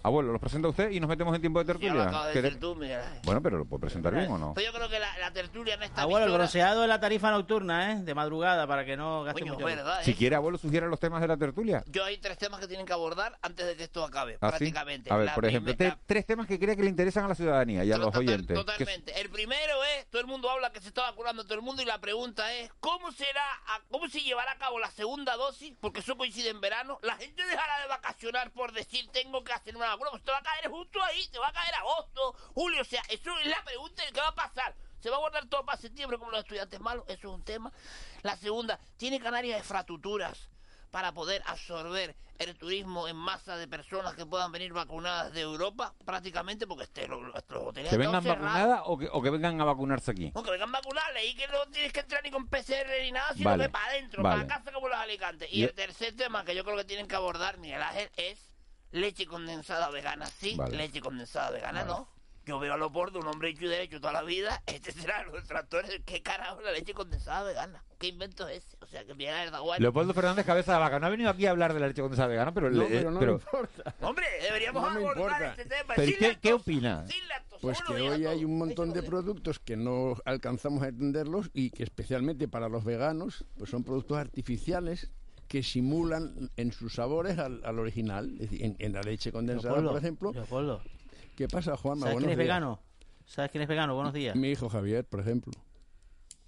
Abuelo, ¿los presenta usted y nos metemos en tiempo de Ya lo tertulia? acabas de ¿Qué decir te- tú, Miguel. Bueno, pero ¿lo puedo presentar bien o no? Pues yo creo que la, la tertulia en esta Abuelo, el emisora- bronceado es la tarifa nocturna, ¿eh? De madrugada, para que no gaste Coño, mucho. verdad, Si ¿eh? quiere, abuelo, sugiera los temas de la tertulia. Yo hay tres temas que tienen que abordar antes de que esto acabe, ¿Ah, sí? prácticamente. A ver, La por ejemplo, primera- te- tres temas que cree que le interesan a la ciudadanía y a los oyentes. Que- Totalmente. El primero es, todo el mundo habla que se está vacunando todo el mundo y la pregunta es, ¿cómo será, a- cómo se llevará a cabo la segunda dosis? Porque eso coincide en verano. La gente dejará de vacacionar por decir, tengo que hacer una vacuna. Pues te va a caer justo ahí, te va a caer agosto, julio. O sea, eso es la pregunta de qué va a pasar. ¿Se va a guardar todo para septiembre como los estudiantes malos? Eso es un tema. La segunda, ¿tiene Canarias infraestructuras para poder absorber el turismo en masa de personas que puedan venir vacunadas de Europa? Prácticamente porque este, los, los hoteles ¿Que vengan vacunadas o que, o que vengan a vacunarse aquí? No, que vengan vacunadas, leí que no tienes que entrar ni con PCR ni nada, sino Vale, que para adentro, vale. para casa como los alicantes. Y Y- el tercer tema que yo creo que tienen que abordar, Miguel Ángel, es leche condensada vegana. Sí, Vale. leche condensada vegana, Vale. no. Yo veo a Loporto, un hombre hecho y derecho toda la vida, este será los detractores. ¿Qué carajo la leche condensada vegana? ¿Qué invento es ese? O sea, que Miguel Ángel da igual. Leopoldo Fernández Cabeza de Vaca no ha venido aquí a hablar de la leche condensada vegana, pero... No, le- pero no pero- importa. Hombre, deberíamos No abordar importa. este tema. pero ¿y sin ¿qué, qué opina? Pues que hoy hay un montón de productos que no alcanzamos a entenderlos y que especialmente para los veganos pues son productos artificiales que simulan en sus sabores al, al original. Es decir, en, en la leche condensada, Leopoldo, por ejemplo. Leopoldo, ¿Qué pasa, Juanma? ¿sabes quién es días. vegano? ¿Sabes quién es vegano? Buenos días. Mi hijo Javier, por ejemplo.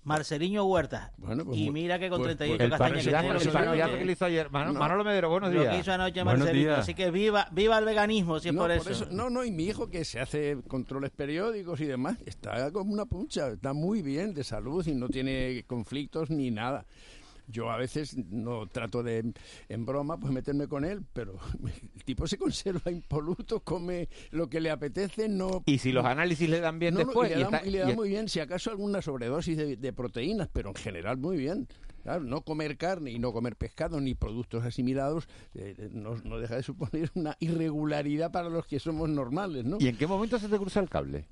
Marceliño Huerta. Bueno, pues y mira que con pues- 38 pues- El castañas que tiene lo que hizo partidazo anoche. que le hizo ayer. Mano- No. Manolo Medero, buenos Lo días. que hizo anoche días. Así que viva, viva el veganismo, si es No, por eso. No, no, y mi hijo que se hace controles periódicos y demás, está como una puncha, está muy bien de salud y no tiene conflictos ni nada. Yo a veces no trato de, en broma, pues meterme con él, pero el tipo se conserva impoluto, come lo que le apetece, no... Y si los análisis le dan bien No, no, después... y le, y da, está- y le da y- muy bien, si acaso alguna sobredosis de, de proteínas, pero en general muy bien. Claro, no comer carne y no comer pescado ni productos asimilados eh, no, no deja de suponer una irregularidad para los que somos normales, ¿no? ¿Y en qué momento se te cruza el cable?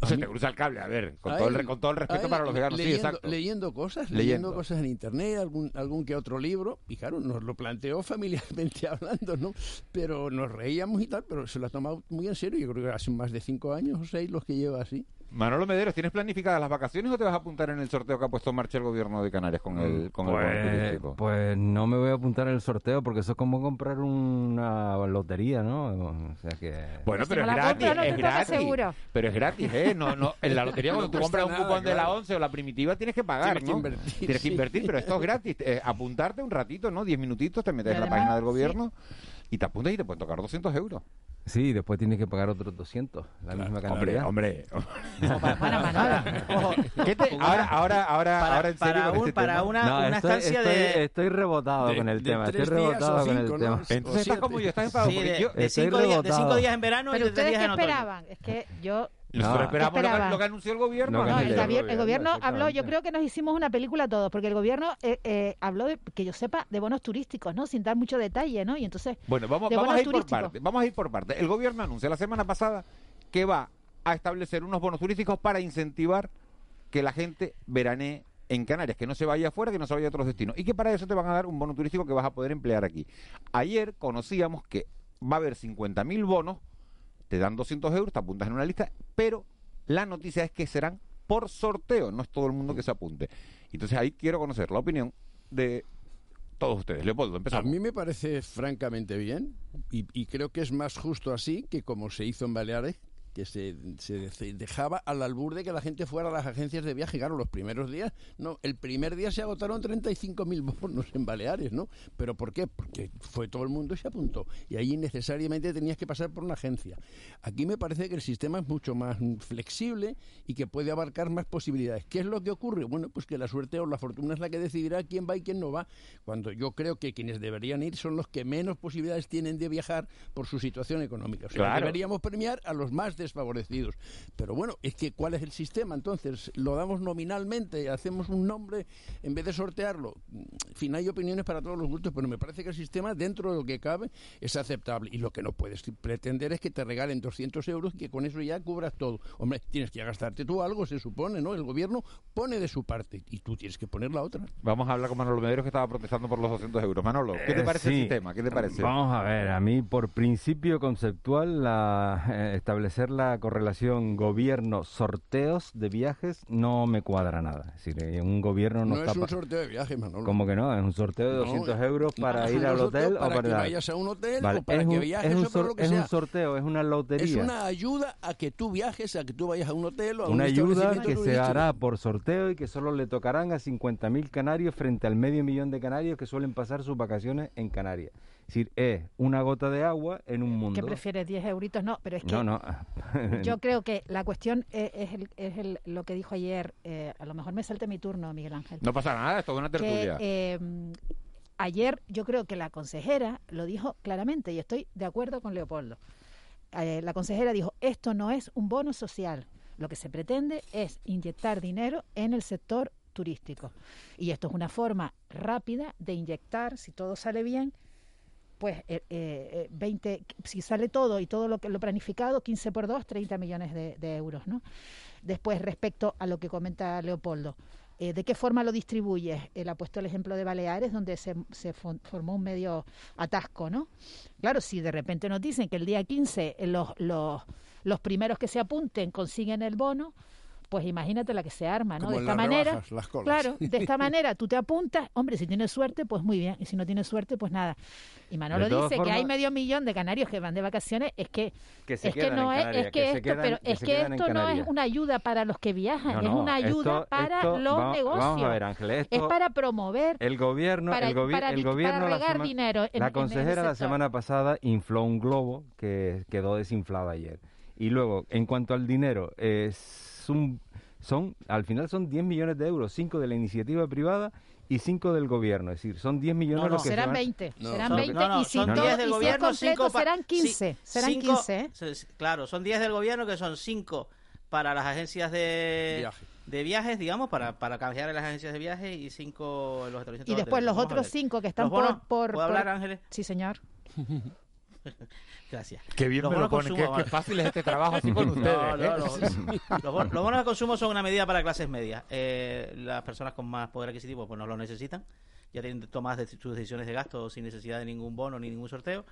O sea, te cruza el cable, a ver, con, todo, el, con todo el respeto para los veganos, leyendo, sí, exacto. Leyendo cosas, Leyendo. leyendo. cosas en internet, algún, algún que otro libro, y claro, nos lo planteó familiarmente hablando, ¿no? Pero nos reíamos y tal, pero se lo ha tomado muy en serio. Yo creo que hace más de cinco años o seis los que lleva así. Manolo Mederos, ¿tienes planificadas las vacaciones o te vas a apuntar en el sorteo que ha puesto en marcha el gobierno de Canarias con el, con el bono Pues, turístico? pues no me voy a apuntar en el sorteo porque eso es como comprar una lotería, ¿no? O sea que... Bueno, pero es gratis, no es gratis. seguro. Pero es gratis, ¿eh? No, no, en la lotería cuando No tú compras un cupón de la claro. 11 o la primitiva tienes que pagar, Tienes que ¿no? invertir, Tienes que sí. invertir, pero esto es gratis. Eh, apuntarte un ratito, ¿no? 10 minutitos, te metes en la página del sí. gobierno y te apuntas y te pueden tocar 200 euros. Sí, después tienes que pagar otros 200, la misma Hombre, cantidad. hombre. Bueno, Manolo. Ojo, ¿Qué te- ahora, ahora, ahora, para, ahora en serio para un- este para una, No, una estoy, estancia estoy- de, estoy rebotado de- con el de tema, estoy rebotado con el tema. Entonces estás como yo, estás enfadado. sí, de, yo, de cinco días, de cinco días en verano Pero y de tres ustedes días qué en otoño. esperaban, es que yo nosotros No. esperamos lo que, lo que anunció el gobierno. No, el, el gavier- el gobierno, habló, yo creo que nos hicimos una película todos, porque el gobierno eh, eh, habló, de, que yo sepa, de bonos turísticos, ¿no? Sin dar mucho detalle, ¿no? Y entonces, Bueno, vamos, a ir por parte. Vamos a ir por parte. El gobierno anuncia la semana pasada que va a establecer unos bonos turísticos para incentivar que la gente veranee en Canarias, que no se vaya afuera, que no se vaya a otros destinos. Y que para eso te van a dar un bono turístico que vas a poder emplear aquí. Ayer conocíamos que va a haber 50.000 bonos, te dan 200 euros, te apuntas en una lista, pero la noticia es que serán por sorteo, no es todo el mundo que se apunte. Entonces ahí quiero conocer la opinión de todos ustedes. Leopoldo, A empezamos. mí me parece francamente bien y, y creo que es más justo así que como se hizo en Baleares, que se, dejaba al albur de que la gente fuera a las agencias de viaje. Claro, los primeros días, no, el primer día se agotaron 35.000 bonos en Baleares, ¿no? ¿Pero por qué? Porque fue todo el mundo y se apuntó. Y ahí necesariamente tenías que pasar por una agencia. Aquí me parece que el sistema es mucho más flexible y que puede abarcar más posibilidades. ¿Qué es lo que ocurre? Bueno, pues que la suerte o la fortuna es la que decidirá quién va y quién no va. Cuando yo creo que quienes deberían ir son los que menos posibilidades tienen de viajar por su situación económica. O sea, Claro. deberíamos premiar a los más desfavorecidos. Pero bueno, es que ¿cuál es el sistema? Entonces, lo damos nominalmente, hacemos un nombre en vez de sortearlo. En fin, hay opiniones para todos los gustos, pero me parece que el sistema, dentro de lo que cabe, es aceptable. Y lo que no puedes pretender es que te regalen 200 euros y que con eso ya cubras todo. Hombre, tienes que gastarte tú algo, se supone, ¿no? El gobierno pone de su parte y tú tienes que poner la otra. Vamos a hablar con Manolo Mederos que estaba protestando por los 200 euros. Manolo, ¿qué te Eh, parece el sistema? ¿Qué te parece? Vamos a ver, a mí por principio conceptual la, eh, establecer la correlación gobierno-sorteos de viajes no me cuadra nada. Es decir, eh, un gobierno no, No está... es un sorteo de viaje, Manolo. Como que no, es un sorteo de No, 200 eh, euros para ir al hotel o para que vayas a un hotel Vale, o para es que un- viajes es un, o para sor- lo que es un sea. sorteo, es una lotería. Es una ayuda a que tú viajes, a que tú vayas a un hotel o a Una un ayuda que se hará por sorteo y que solo le tocarán a 50.000 canarios frente al medio millón de canarios que suelen pasar sus vacaciones en Canarias. Es decir, es una gota de agua en un mundo. ¿qué prefieres? ¿10 euritos? No, pero es que No, no. yo creo que la cuestión es, es el- es el- lo que dijo ayer, eh, a lo mejor me salte mi turno, Miguel Ángel. No pasa nada, esto es una que tertulia. eh, ayer yo creo que la consejera lo dijo claramente y estoy de acuerdo con Leopoldo. Eh, la consejera dijo, esto no es un bono social, lo que se pretende es inyectar dinero en el sector turístico. Y esto es una forma rápida de inyectar, si todo sale bien, pues eh, eh, 20, si sale todo y todo lo que lo planificado, 15 por 2, 30 millones de, euros, ¿no? Después, respecto a lo que comenta Leopoldo, eh, ¿de qué forma lo distribuyes? Él ha puesto el ejemplo de Baleares, donde se, se formó un medio atasco, ¿no? Claro, si de repente nos dicen que el día 15 eh, los, los, los primeros que se apunten consiguen el bono, pues imagínate la que se arma, ¿no? Como de esta las manera, rebajas, las colas. claro, de esta manera tú te apuntas, hombre, si tienes suerte, pues muy bien, y si no tienes suerte, pues nada. Y Manolo dice que hay medio millón de canarios que van de vacaciones, es que Que se es que no es, que esto, quedan- pero que es se que quedan en esto no es una ayuda para los que viajan, No, es una ayuda esto- para esto- los negocios. vamos a ver, Ángel, esto- es para promover El gobierno, para- el, gobi- para el gobierno para la regar dinero en- la consejera la semana pasada infló un globo que quedó desinflado ayer. Y luego, en cuanto al dinero, es un, son al final son 10 millones de euros, 5 de la iniciativa privada y 5 del gobierno. Es decir, son 10 millones No, no. los que se serán van- 20, No, serán son- 20 no, no, y si son no, 10 y del es gobierno, completo cinco pa- serán sí, 15, serán cinco- 15, ¿eh? se- Claro, son 10 del gobierno que son 5 para las agencias de, de viajes, digamos, para, para canjear en las agencias de viajes y cinco en los establecimientos. Y después los otros ver. cinco que están por, por, ¿Puedo hablar, por- Ángeles? Sí, señor. Gracias. Qué bien Los me lo bonos ponen, consumo, qué, qué fácil es este trabajo así con ustedes. No, no, ¿eh? los, los bon- los bonos de consumo son una medida para clases medias. Eh, las personas con más poder adquisitivo pues no lo necesitan. Ya tienen tomadas de- sus decisiones de gasto sin necesidad de ningún bono ni ningún sorteo.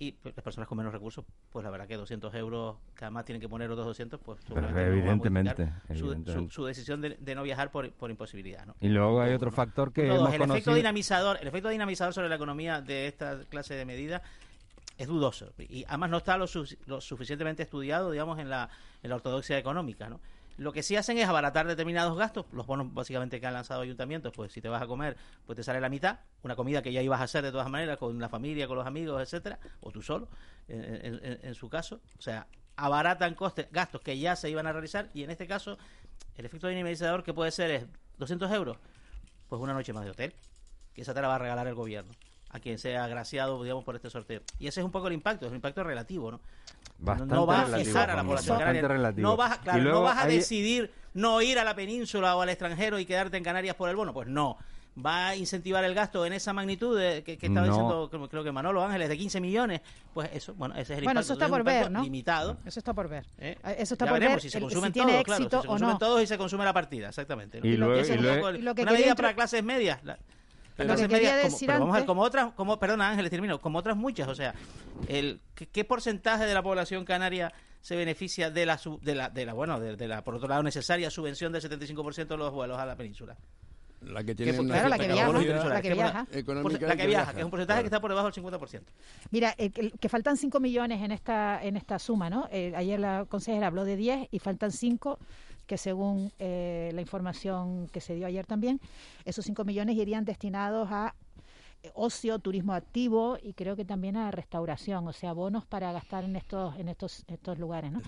Y pues, las personas con menos recursos, pues la verdad que 200 euros, que además tienen que poner otros 200, pues seguramente no a evidentemente, su- evidentemente. Su, su decisión de, de no viajar por, por imposibilidad. ¿no? Y luego hay otro factor que Punto dos, hemos el efecto conocido. dinamizador, el efecto dinamizador sobre la economía de esta clase de medidas es dudoso. Y además no está lo, su- lo suficientemente estudiado, digamos, en la, en la ortodoxia económica, ¿no? Lo que sí hacen es abaratar determinados gastos, los bonos básicamente que han lanzado ayuntamientos, pues si te vas a comer, pues te sale la mitad, una comida que ya ibas a hacer de todas maneras con la familia, con los amigos, etcétera, o tú solo, en, su caso, o sea, abaratan costes, gastos que ya se iban a realizar y en este caso el efecto dinamizador que puede ser es 200 euros, pues una noche más de hotel, que esa te la va a regalar el gobierno a quien sea agraciado, digamos, por este sorteo. Y ese es un poco el impacto, es un impacto relativo, ¿no? Bastante no vas a relativo, fijar a la población bastante canaria. relativo. No vas, a- claro, Y luego no vas a hay- decidir no ir a la península o al extranjero y quedarte en Canarias por el bono. Pues no. Va a incentivar el gasto en esa magnitud de- que, que estaba No. diciendo, creo, creo que Manolo Ángeles, de 15 millones. Pues eso, bueno, ese es el Bueno, impacto. eso está por ver, ¿no? Limitado. Eso está por ver. ¿eh? Eso está Ya por veremos ver si se consumen tiene todos, claro, si se consumen no. todos y se consume la partida, exactamente. ¿no? Y y luego- poco el- y lo que una medida para clases medias. la- Lo clases que medias, como- pero vamos a ver, como otras, como, perdona Ángeles, termino, como otras muchas, o sea, el ¿qué, qué porcentaje de la población canaria se beneficia de la, sub- de la, de la bueno, de, de la, por otro lado, necesaria subvención del 75% de los vuelos a la península? La que ¿Qué tiene una Claro, la que viaja, la que viaja. que viaja, que es un porcentaje que Claro. está por debajo del 50%. Mira, eh, que, que faltan 5 millones en esta en esta suma, ¿no? Eh, ayer la consejera habló de 10 y faltan 5 que según eh, la información que se dio ayer también, esos 5 millones irían destinados a ocio, turismo activo y creo que también a restauración, o sea, bonos para gastar en estos en estos estos lugares, ¿no?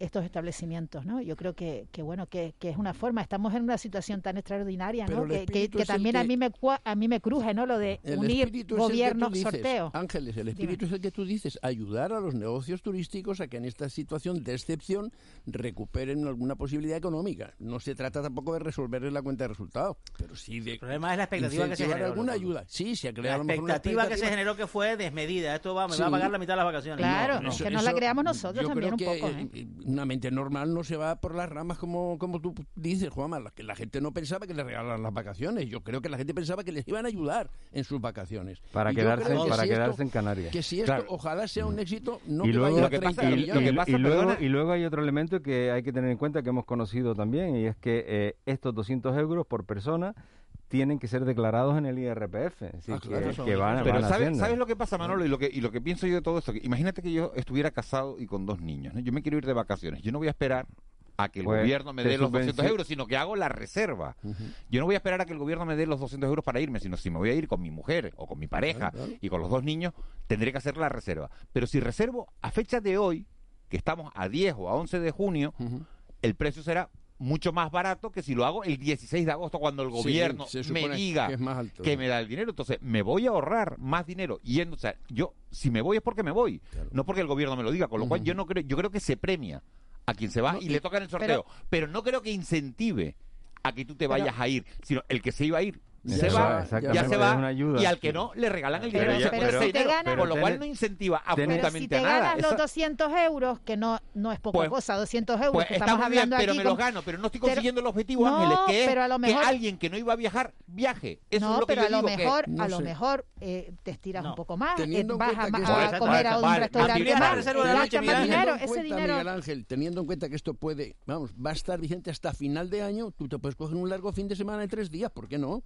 estos establecimientos, ¿no? Yo creo que, que bueno, que, que es una forma. Estamos en una situación tan extraordinaria, Pero ¿no? Que, que, también a mí me a mí me cruje, ¿no? Lo de El unir gobierno, sorteo. Ángeles, el espíritu es el que tú dices, ayudar a los negocios turísticos a que en esta situación de excepción recuperen alguna posibilidad económica. No se trata tampoco de resolverles la cuenta de resultados, pero sí de El problema es la expectativa que se generó. alguna ayuda. Sí, se ha La creado a lo mejor una expectativa que se generó que fue desmedida. Esto va, me va a Sí. pagar la mitad de las vacaciones. Claro, No, no. que nos la creamos nosotros yo también creo un que poco, eh, ¿eh? una mente normal no se va por las ramas como, como tú dices, Juanma. La, que la gente no pensaba que les regalaran las vacaciones. Yo creo que la gente pensaba que les iban a ayudar en sus vacaciones. Para Y quedarse- que para si quedarse esto- en Canarias. Que si esto Claro. ojalá sea un éxito, no y que luego, vaya a 30 y- y- y luego, y luego hay otro elemento que hay que tener en cuenta que hemos conocido también y es que eh, estos 200 euros por persona tienen que ser declarados en el IRPF. Decir, Ah, que- claro. que, van, Pero van ¿sabes. ¿sabes lo que pasa, Manolo? Y lo que, y lo que pienso yo de todo esto. que imagínate que yo estuviera casado y con dos niños. ¿no? Yo me quiero ir de vacaciones. Yo no voy a esperar a que el Pues, gobierno me dé los 200 subvenci- euros, sino que hago la reserva. Yo no voy a esperar a que el gobierno me dé los 200 euros para irme, sino si me voy a ir con mi mujer o con mi pareja Claro, claro. y con los dos niños, tendré que hacer la reserva. Pero si reservo a fecha de hoy, que estamos a 10 o a 11 de junio, el precio será mucho más barato que si lo hago el 16 de agosto cuando el gobierno me diga que es más alto. que me da el dinero. Entonces, me voy a ahorrar más dinero yendo. O sea, yo, si me voy es porque me voy, no porque el gobierno me lo diga. Con lo cual, yo no creo, yo creo que se premia a quien se va y le toca en el sorteo. Pero, no creo que incentive a que tú te vayas a ir, sino el que se iba a ir. Se va, ya se va ayuda. y al que no le regalan el Pero dinero. pero ese si te dinero, ganas- con lo cual Pero no incentiva Pero si absolutamente te a nada. ganas los Esa- 200 euros, que no, no es poca Pues- cosa, 200 euros, pues que estamos muy bien, hablando pero aquí me con- los gano, pero no estoy Pero- consiguiendo el objetivo, No, Ángeles, que es pero a lo mejor- que alguien que no iba a viajar, viaje. Eso no, es lo que pero yo a lo digo que- mejor, no a lo mejor eh, te estiras No. un poco más, eh, vas a, que a comer a un restaurante más, reserva de la gastas noche, más Miguel Ángel. dinero, Teniendo en ese cuenta, dinero... Miguel Ángel, teniendo en cuenta que esto puede, vamos, va a estar vigente hasta final de año, tú te puedes coger un largo fin de semana de tres días, ¿por qué no?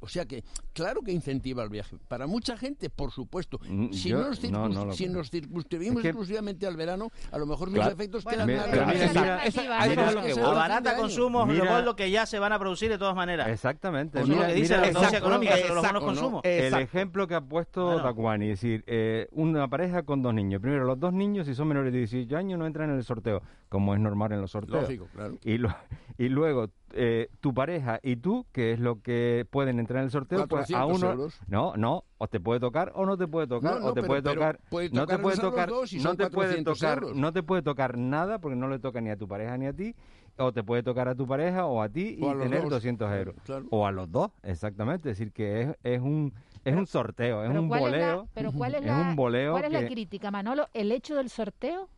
O sea que, claro que incentiva el viaje. Para mucha gente, por supuesto. Mm, Si, yo- nos, no, circun- no lo si nos circunscribimos Es que- exclusivamente al verano, a lo mejor Claro. los efectos Bueno, quedan pero graves. mira, esa mira, ¿no? lo que. Abarata consumos, Mira- Leopoldo, lo que ya se van a producir de todas maneras. Exactamente. Eso es lo Mira- que dice mira- la exacto, económica sobre los bonos ¿no? consumo. El ejemplo que ha puesto Bueno. Tacuani, es decir, eh, una pareja con dos niños. Primero, los dos niños, si son menores de 18 años, no entran en el sorteo, como es normal en los sorteos. Lógico, claro. Y, lo- y luego, eh, tu pareja y tú, que es lo que pueden entrar en el sorteo, pues a uno. No, no, o te puede tocar o no te puede tocar, o te puede, tocar, no te puede tocar, no te puede tocar, no te puede tocar nada porque no le toca ni a tu pareja ni a ti o te puede tocar a tu pareja o a ti o y a tener dos. 200 euros. O a los dos, exactamente. Es decir, que es, es un es un sorteo, es un boleo. Pero ¿cuál es, la, ¿cuál es la crítica, Manolo? ¿El hecho del sorteo?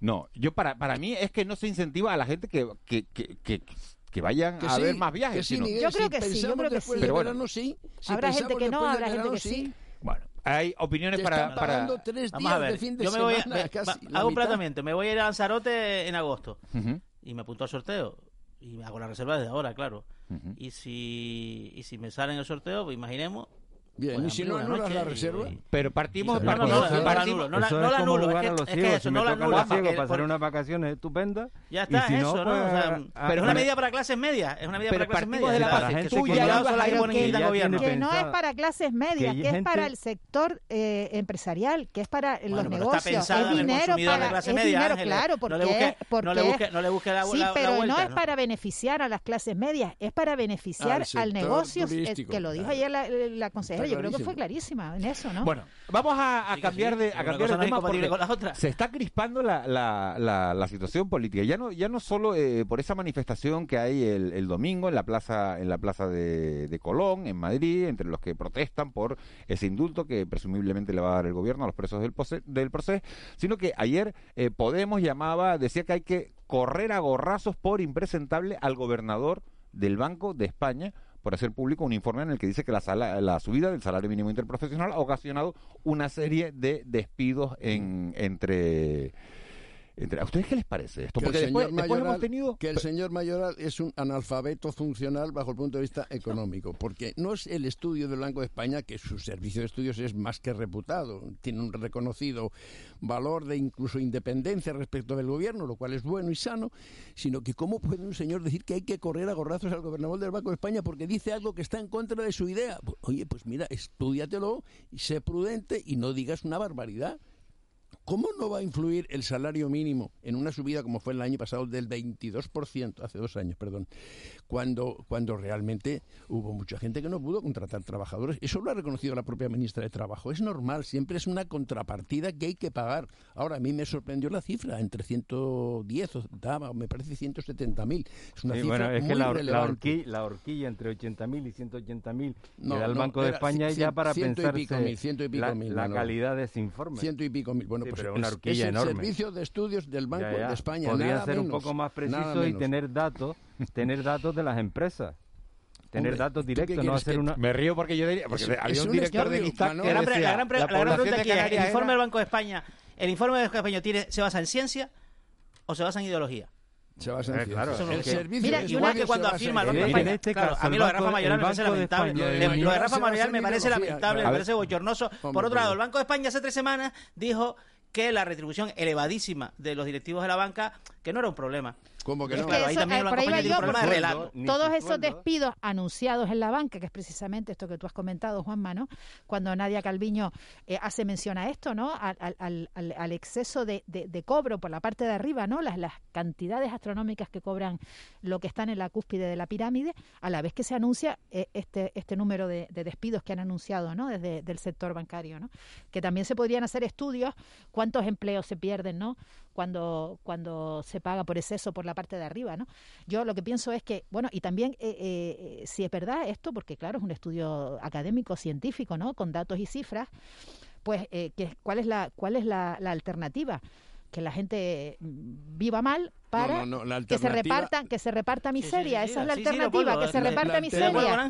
No, yo para, para mí es que no se incentiva a la gente que que vayan a sí, haber más viajes. Sí, sino... Miguel, yo creo que sí, yo creo que sí. Pero bueno, verano, sí. Si habrá gente que no, habrá gente que sí. Bueno, hay opiniones para, para... Tres días Vamos a ver, de fin de yo me voy a, casi hago un planteamiento, me voy a ir a Lanzarote en agosto y me apunto al sorteo y me hago la reserva desde ahora, claro. Y si y si me sale en el sorteo, pues imaginemos Bien, y si no anulas la reserva. Pero partimos. No, no, no, no, no, la anulo. Es que eso, no la anulo. Pasar unas vacaciones estupendas. Ya está, eso, ¿no? Pero es una medida para clases medias. Es una medida para clases medias. de la base. Que no es para clases medias, que es para el sector eh, empresarial, que es para los negocios. Es dinero para. Es dinero, claro, porque. No le busque la Sí, pero no es para beneficiar a las clases medias, es para beneficiar al negocio, que lo dijo ayer la consejera yo creo que fue clarísima en eso, ¿no? Bueno, vamos a, cambiar de, a cambiar tema con la otra. se está crispando la, la, situación política. Ya no, ya no solo eh, por esa manifestación que hay el, el, domingo en la plaza, en la plaza de, de, Colón, en Madrid, entre los que protestan por ese indulto que presumiblemente le va a dar el gobierno a los presos del, pose, del proceso, sino que ayer eh, Podemos llamaba, decía que hay que correr a gorrazos por impresentable al gobernador del Banco de España por hacer público un informe en el que dice que la, sala, la subida del salario mínimo interprofesional ha ocasionado una serie de despidos en, entre ¿A ustedes qué les parece esto? Que Porque. Que el señor Mayoral es un analfabeto funcional bajo el punto de vista económico, porque no es el estudio del Banco de España, que su servicio de estudios es más que reputado, tiene un reconocido valor de incluso independencia respecto del gobierno, lo cual es bueno y sano, sino que cómo puede un señor decir que hay que correr a gorrazos al gobernador del Banco de España porque dice algo que está en contra de su idea. Oye, pues mira, estudiatelo, y sé prudente y no digas una barbaridad. ¿Cómo no va a influir el salario mínimo en una subida como fue el año pasado del 22%, hace dos años, perdón? cuando, cuando realmente hubo mucha gente que no pudo contratar trabajadores. Eso lo ha reconocido la propia ministra de Trabajo. Es normal, siempre es una contrapartida que hay que pagar. Ahora, a mí me sorprendió la cifra, entre 110, daba, me parece 170.000. Es una sí, cifra bueno, es muy que la, la, horquilla, la, horquilla, entre 80.000 y 180.000 no, da el no, Banco de España cien, ya para ciento pensarse y pico mil, ciento y pico la, mil, la calidad de ese informe. Ciento y pico mil. Bueno, sí, pues una horquilla es, es enorme. el servicio de estudios del Banco ya, ya. de España. Podría nada ser menos, un poco más preciso y tener datos tener datos de las empresas tener datos directos, no hacer una... Me río porque yo diría... Porque había un director de la, gran, la, gran, pregunta aquí es, ¿el informe del Banco de España, el informe del Banco de España tiene, se basa en ciencia o se basa en ideología? Se basa en eh, ciencia. Claro, el servicio Mira, y una que cuando afirma el Banco de España... A mí lo de Rafa Mayoral me parece lamentable. Lo de Rafa Mayoral me parece lamentable, me parece bochornoso. Por otro lado, el Banco de España hace tres semanas dijo que la retribución elevadísima de los directivos de la banca, que no era un problema, que no? Claro, ahí también eh, por ahí va yo, todos esos despidos anunciados en la banca, que es precisamente esto que tú has comentado, Juan Mano, Cuando Nadia Calviño eh, hace mención a esto, ¿no? Al, exceso de, cobro por la parte de arriba, ¿no? Las, cantidades astronómicas que cobran lo que están en la cúspide de la pirámide, a la vez que se anuncia eh, este, este número de, despidos que han anunciado, ¿no? Desde el sector bancario, ¿no? Que también se podrían hacer estudios, cuántos empleos se pierden, ¿no? cuando, cuando se paga por exceso por la parte de arriba, ¿no? Yo lo que pienso es que, bueno, y también eh, eh, eh, si es verdad esto, porque claro, es un estudio académico, científico, ¿no? Con datos y cifras, pues eh, que, cuál es la, cuál es la, la alternativa que la gente mm, viva mal para que se reparta que se reparta miseria. esa es la alternativa que se reparta miseria.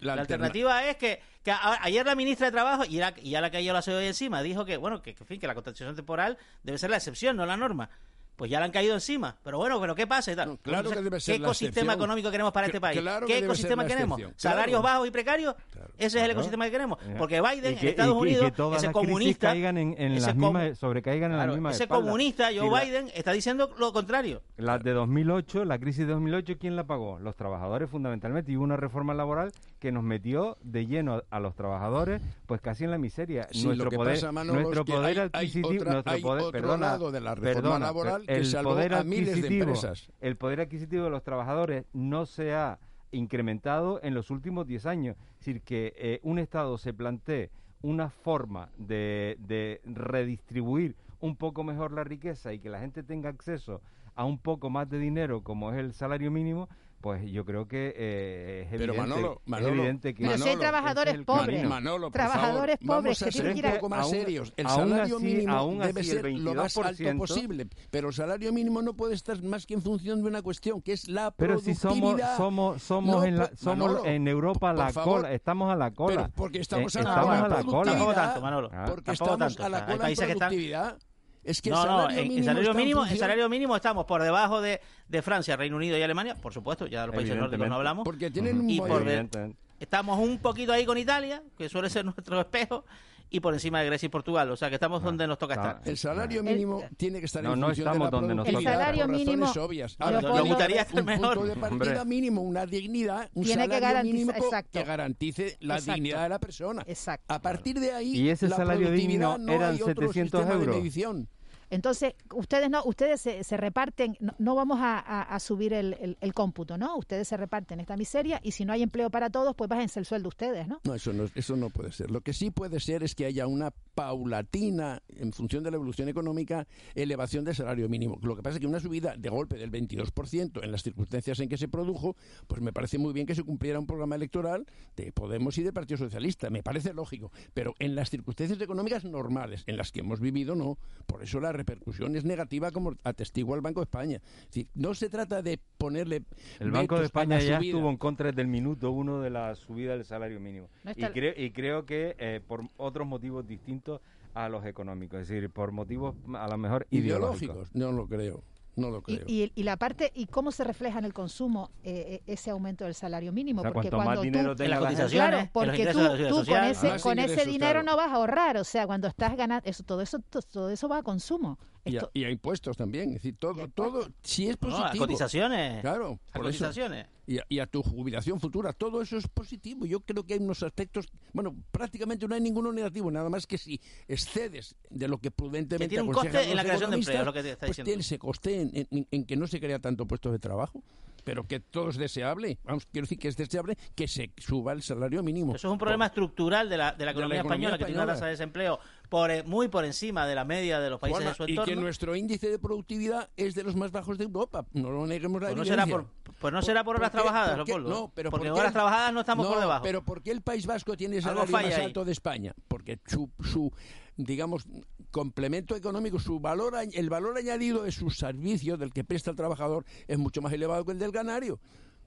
La, alternativa es que, que ayer la ministra de trabajo y ya la, y ya la soy hoy encima dijo que bueno que, que en fin que la contratación temporal debe ser la excepción no la norma pues ya le han caído encima. Pero bueno, pero ¿qué pasa? Tal. Que debe ser ¿Qué ecosistema económico queremos para este país? ¿Qué ecosistema queremos? ¿Salarios bajos y precarios? Ese es el ecosistema que queremos. Porque Biden, Estados Unidos, y que todas ese las comunista. Caigan en, en ese las mismas, sobrecaigan en las mismas Ese comunista, Joe Biden, está diciendo lo contrario. La de 2008, la crisis de 2008, ¿quién la pagó? Los trabajadores, fundamentalmente. Y hubo una reforma laboral que nos metió de lleno a los trabajadores, pues casi en la miseria. Nuestro, poder, nuestro poder, adquisitivo, nuestro poder, perdona, de la reforma laboral que salvó a miles de empresas. El poder adquisitivo de los trabajadores no se ha incrementado en los últimos 10 años. Es decir, que eh, un Estado se plantee una forma de, de redistribuir un poco mejor la riqueza y que la gente tenga acceso a un poco más de dinero como es el salario mínimo, pues yo creo que eh, es, evidente, Manolo, es evidente que... Pero si hay trabajadores pobres, Manolo, trabajadores favor, pobres que tienen un que ir a... poco más Aún- serios. El aún salario así- mínimo aún debe así ser lo más alto 22%. posible, pero el salario mínimo no puede estar más que en función de una cuestión, que es la Pero si somos productividad. somos somos No, en la- somos Manolo, en Europa la favor. cola, estamos a la cola. Pero porque estamos Eh, a la estamos cola a la cola. productividad. Tanto, Manolo. Porque Tampoco estamos tanto, a la hay cola en países que están- productividad. Es que el no, no, salario en, mínimo en salario mínimo, función- salario mínimo estamos por debajo de, de Francia, Reino Unido y Alemania, por supuesto, ya de los países nórdicos no hablamos. Porque tienen un y por de- estamos un poquito ahí con Italia, que suele ser nuestro espejo, y por encima de Grecia y Portugal, o sea que estamos donde nos toca estar. El salario mínimo tiene que estar No, en no función estamos de la donde nos toca. El salario mínimo obvias. lo Ahora, Nos gustaría que estar un mejor. punto de partida Hombre. mínimo, una dignidad, un Tiene que salario garantizar- mínimo que garantice la Exacto. dignidad de la persona. Exacto. A partir de ahí, Y ese la salario digno no eran hay otro 700 sistema de euros. Entonces, ustedes no, ustedes se, se reparten, no, vamos a, subir el, el- el cómputo, ¿no? Ustedes se reparten esta miseria y si no hay empleo para todos, pues bájense el sueldo ustedes, ¿no? No, eso no, eso no puede ser. Lo que sí puede ser es que haya una paulatina, en función de la evolución económica, elevación del salario mínimo. Lo que pasa es que una subida de golpe del 22% en las circunstancias en que se produjo, pues me parece muy bien que se cumpliera un programa electoral de Podemos y del Partido Socialista. Me parece lógico. Pero en las circunstancias económicas normales, en las que hemos vivido, no. Por eso la repercusión es negativa, como atestigua el Banco de España. Es decir, no se trata de ponerle. El Banco de España ya subida. estuvo en contra desde el minuto uno de la subida del salario mínimo. No y, creo, y creo que eh, por otros motivos distintos a los económicos, es decir, por motivos a lo mejor ideológicos. Ideológicos. No lo creo. No lo Y, creo. y- y la parte, ¿y cómo se refleja en el consumo eh, eh, ese aumento del salario mínimo? O sea, porque más cuando dinero tú, tenga las la gente- cotizaciones, Claro, en los porque tú, de tú con ese, Más con ese ingresos, dinero claro. no vas a ahorrar, o sea, cuando estás ganando, eso, todo eso, to- todo eso va a consumo. Y a, Esto- y a impuestos también. Es decir, todo, todo si es No, positivo. a cotizaciones. Claro, A por eso. Y a, y a tu jubilación futura, todo eso es positivo. Yo creo que hay unos aspectos, bueno, prácticamente no hay ninguno negativo, nada más que si excedes de lo que prudentemente Que tiene un coste en la creación de empleo, lo que te está pues diciendo. tiene ese coste en, en- en que no se crea tanto puestos de trabajo, pero que todo es deseable. Vamos, quiero decir que es deseable que se suba el salario mínimo. Eso es un problema estructural de la, de la De la economía española, que tiene una tasa de desempleo por, eh, muy por encima de la media de los países de su y entorno. que nuestro índice de productividad es de los más bajos de Europa. No lo neguemos la Pues no será por, pues no será por horas trabajadas, ¿Por qué? Leopoldo. No, pero porque ¿por horas trabajadas no estamos por debajo. Pero ¿por qué el País Vasco tiene el salario más ahí. alto de España? Porque su, su digamos, complemento económico, su valor, el valor añadido de sus servicios del que presta el trabajador es mucho más elevado que el del canario.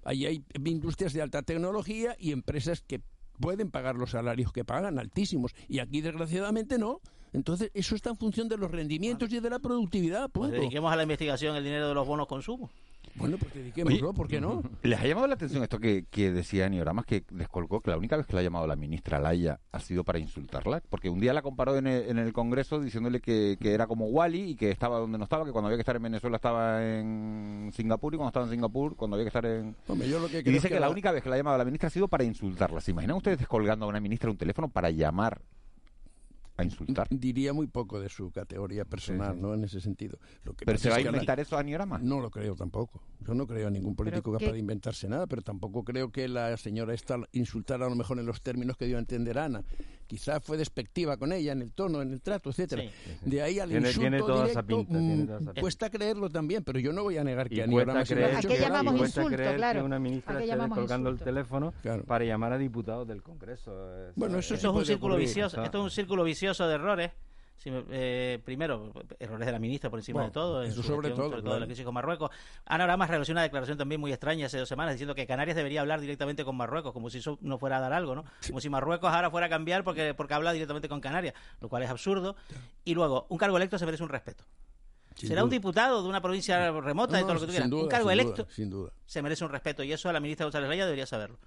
Ahí hay industrias de alta tecnología y empresas que pueden pagar los salarios que pagan, altísimos. Y aquí, desgraciadamente, no. Entonces, eso está en función de los rendimientos y de la productividad. Pues dediquemos a la investigación el dinero de los bonos consumo. Bueno, pues dediquémoslo, ¿por qué no? ¿Les ha llamado la atención esto que, que decía Nioramas, que descolgó que la única vez que la ha llamado la ministra Laia ha sido para insultarla? Porque un día la comparó en el, en el Congreso diciéndole que, que era como Wally y que estaba donde no estaba, que cuando había que estar en Venezuela estaba en Singapur y cuando estaba en Singapur, cuando había que estar en... Hombre, yo lo que Y dice que, la la- única vez que la ha llamado la ministra ha sido para insultarla. ¿Se imaginan ustedes descolgando a una ministra un teléfono para llamar a insultar? Diría muy poco de su categoría personal, Sí, sí. ¿no? En ese sentido. Lo que ¿Pero se va es a que la- inventar eso a Niorama? No lo creo tampoco. Yo no creo a ningún político ¿qué- capaz de inventarse nada, pero tampoco creo que la señora esta insultara a lo mejor en los términos que dio a entender Ana. Quizá fue despectiva con ella en el tono, en el trato, etcétera. Sí, sí, sí. De ahí al Tiene- insulto tiene toda esa directo, pinta, tiene mm, toda esa pinta. cuesta creerlo también, pero yo no voy a negar que Y a cuesta Niorama se le ha creer, hecho ¿A llamamos cuesta insulto? creer Claro. que una ¿A ministra qué esté insulto? el teléfono Claro. para llamar a diputados del Congreso. eh, Bueno, eso sí Esto es un círculo ocurrir. vicioso, esto es un círculo vicioso de errores. Si me- eh, primero, errores de la ministra por encima Bueno, de todo, en su sobre gestión, todo, sobre todo claro. la crisis con Marruecos. Ana Oramas realizó una declaración también muy extraña hace dos semanas diciendo que Canarias debería hablar directamente con Marruecos, como si eso no fuera a dar algo, ¿no? Como si Marruecos ahora fuera a cambiar porque, porque habla directamente con Canarias, lo cual es absurdo. Y luego, un cargo electo se merece un respeto. Sin Será un diputado de una provincia remota, de No, todo lo que tú quieras. duda, un cargo sin electo duda, sin duda. se merece un respeto y eso la ministra González Raya debería saberlo.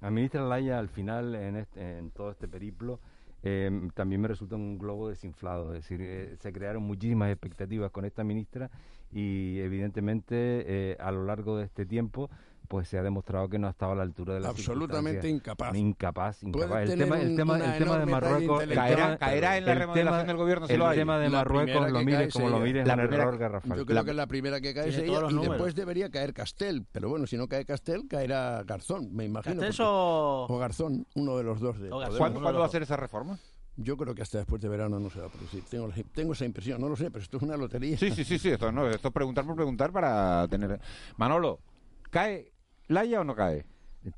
La ministra Laya, al final, en, este- en todo este periplo, eh, también me resulta un globo desinflado. Es decir, eh, se crearon muchísimas expectativas con esta ministra y, evidentemente, eh, a lo largo de este tiempo, pues se ha demostrado que no ha estado a la altura de la Absolutamente incapaz. Incapaz, incapaz. El tema, el tema, el tema de Marruecos... tema- Caerá en la el remodelación tema- del gobierno si El lo hay. tema de La Marruecos, lo mires como lo mires, es la un primera- error garrafal. Yo creo que la primera que cae es ella y después debería caer Castel. Pero bueno, si no cae Castel, caerá Garzón, me imagino. Porque- o- o Garzón, uno de los dos. De. ¿Cuándo, ¿cuándo va a ser esa reforma? Yo creo que hasta después de verano no se va a producir. Tengo, la- tengo esa impresión, no lo sé, pero esto es una lotería. Sí, sí, sí, sí, esto, no, esto es preguntar por preguntar para tener... Manolo, ¿cae Laia o no cae?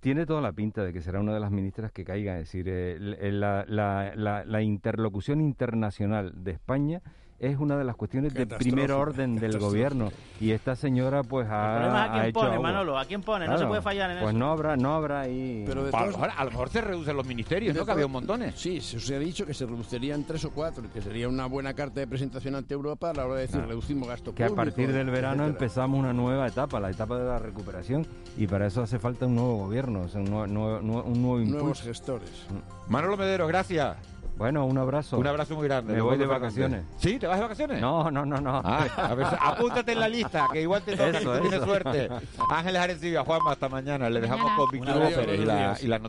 Tiene toda la pinta de que será una de las ministras que caiga. Es decir, eh, la- la interlocución internacional de España es una de las cuestiones de primer orden del gobierno. Y esta señora, pues, ha, El problema es a ha quién hecho pone, agua. Manolo, a quién pone, no se Claro, puede fallar en Pues eso. no habrá, no habrá ahí... Pero de A lo, todos- mejor, a lo mejor se reducen los ministerios, ¿no? Que había un montones. Sí, se os ha dicho que se reducirían tres o cuatro, que sería una buena carta de presentación ante Europa a la hora de decir Ah. reducimos gasto que a público, partir del verano etcétera. empezamos una nueva etapa, la etapa de la recuperación, y para eso hace falta un nuevo gobierno, o sea, un, nuevo, nuevo- nuevo- un nuevo Nuevos impulso. gestores. Manolo Medero, gracias. Bueno, un abrazo. Un abrazo muy grande. Me voy de vacaciones. ¿Sí? ¿Te vas de vacaciones? No, no, no, no. Ah, a ver, apúntate en la lista, que igual te toca Eso, tú tienes eso. suerte. Ángeles Arencibia, Juanma, hasta mañana. Le dejamos Mañana. con abrazo, Pérez y, la, días. y las noticias.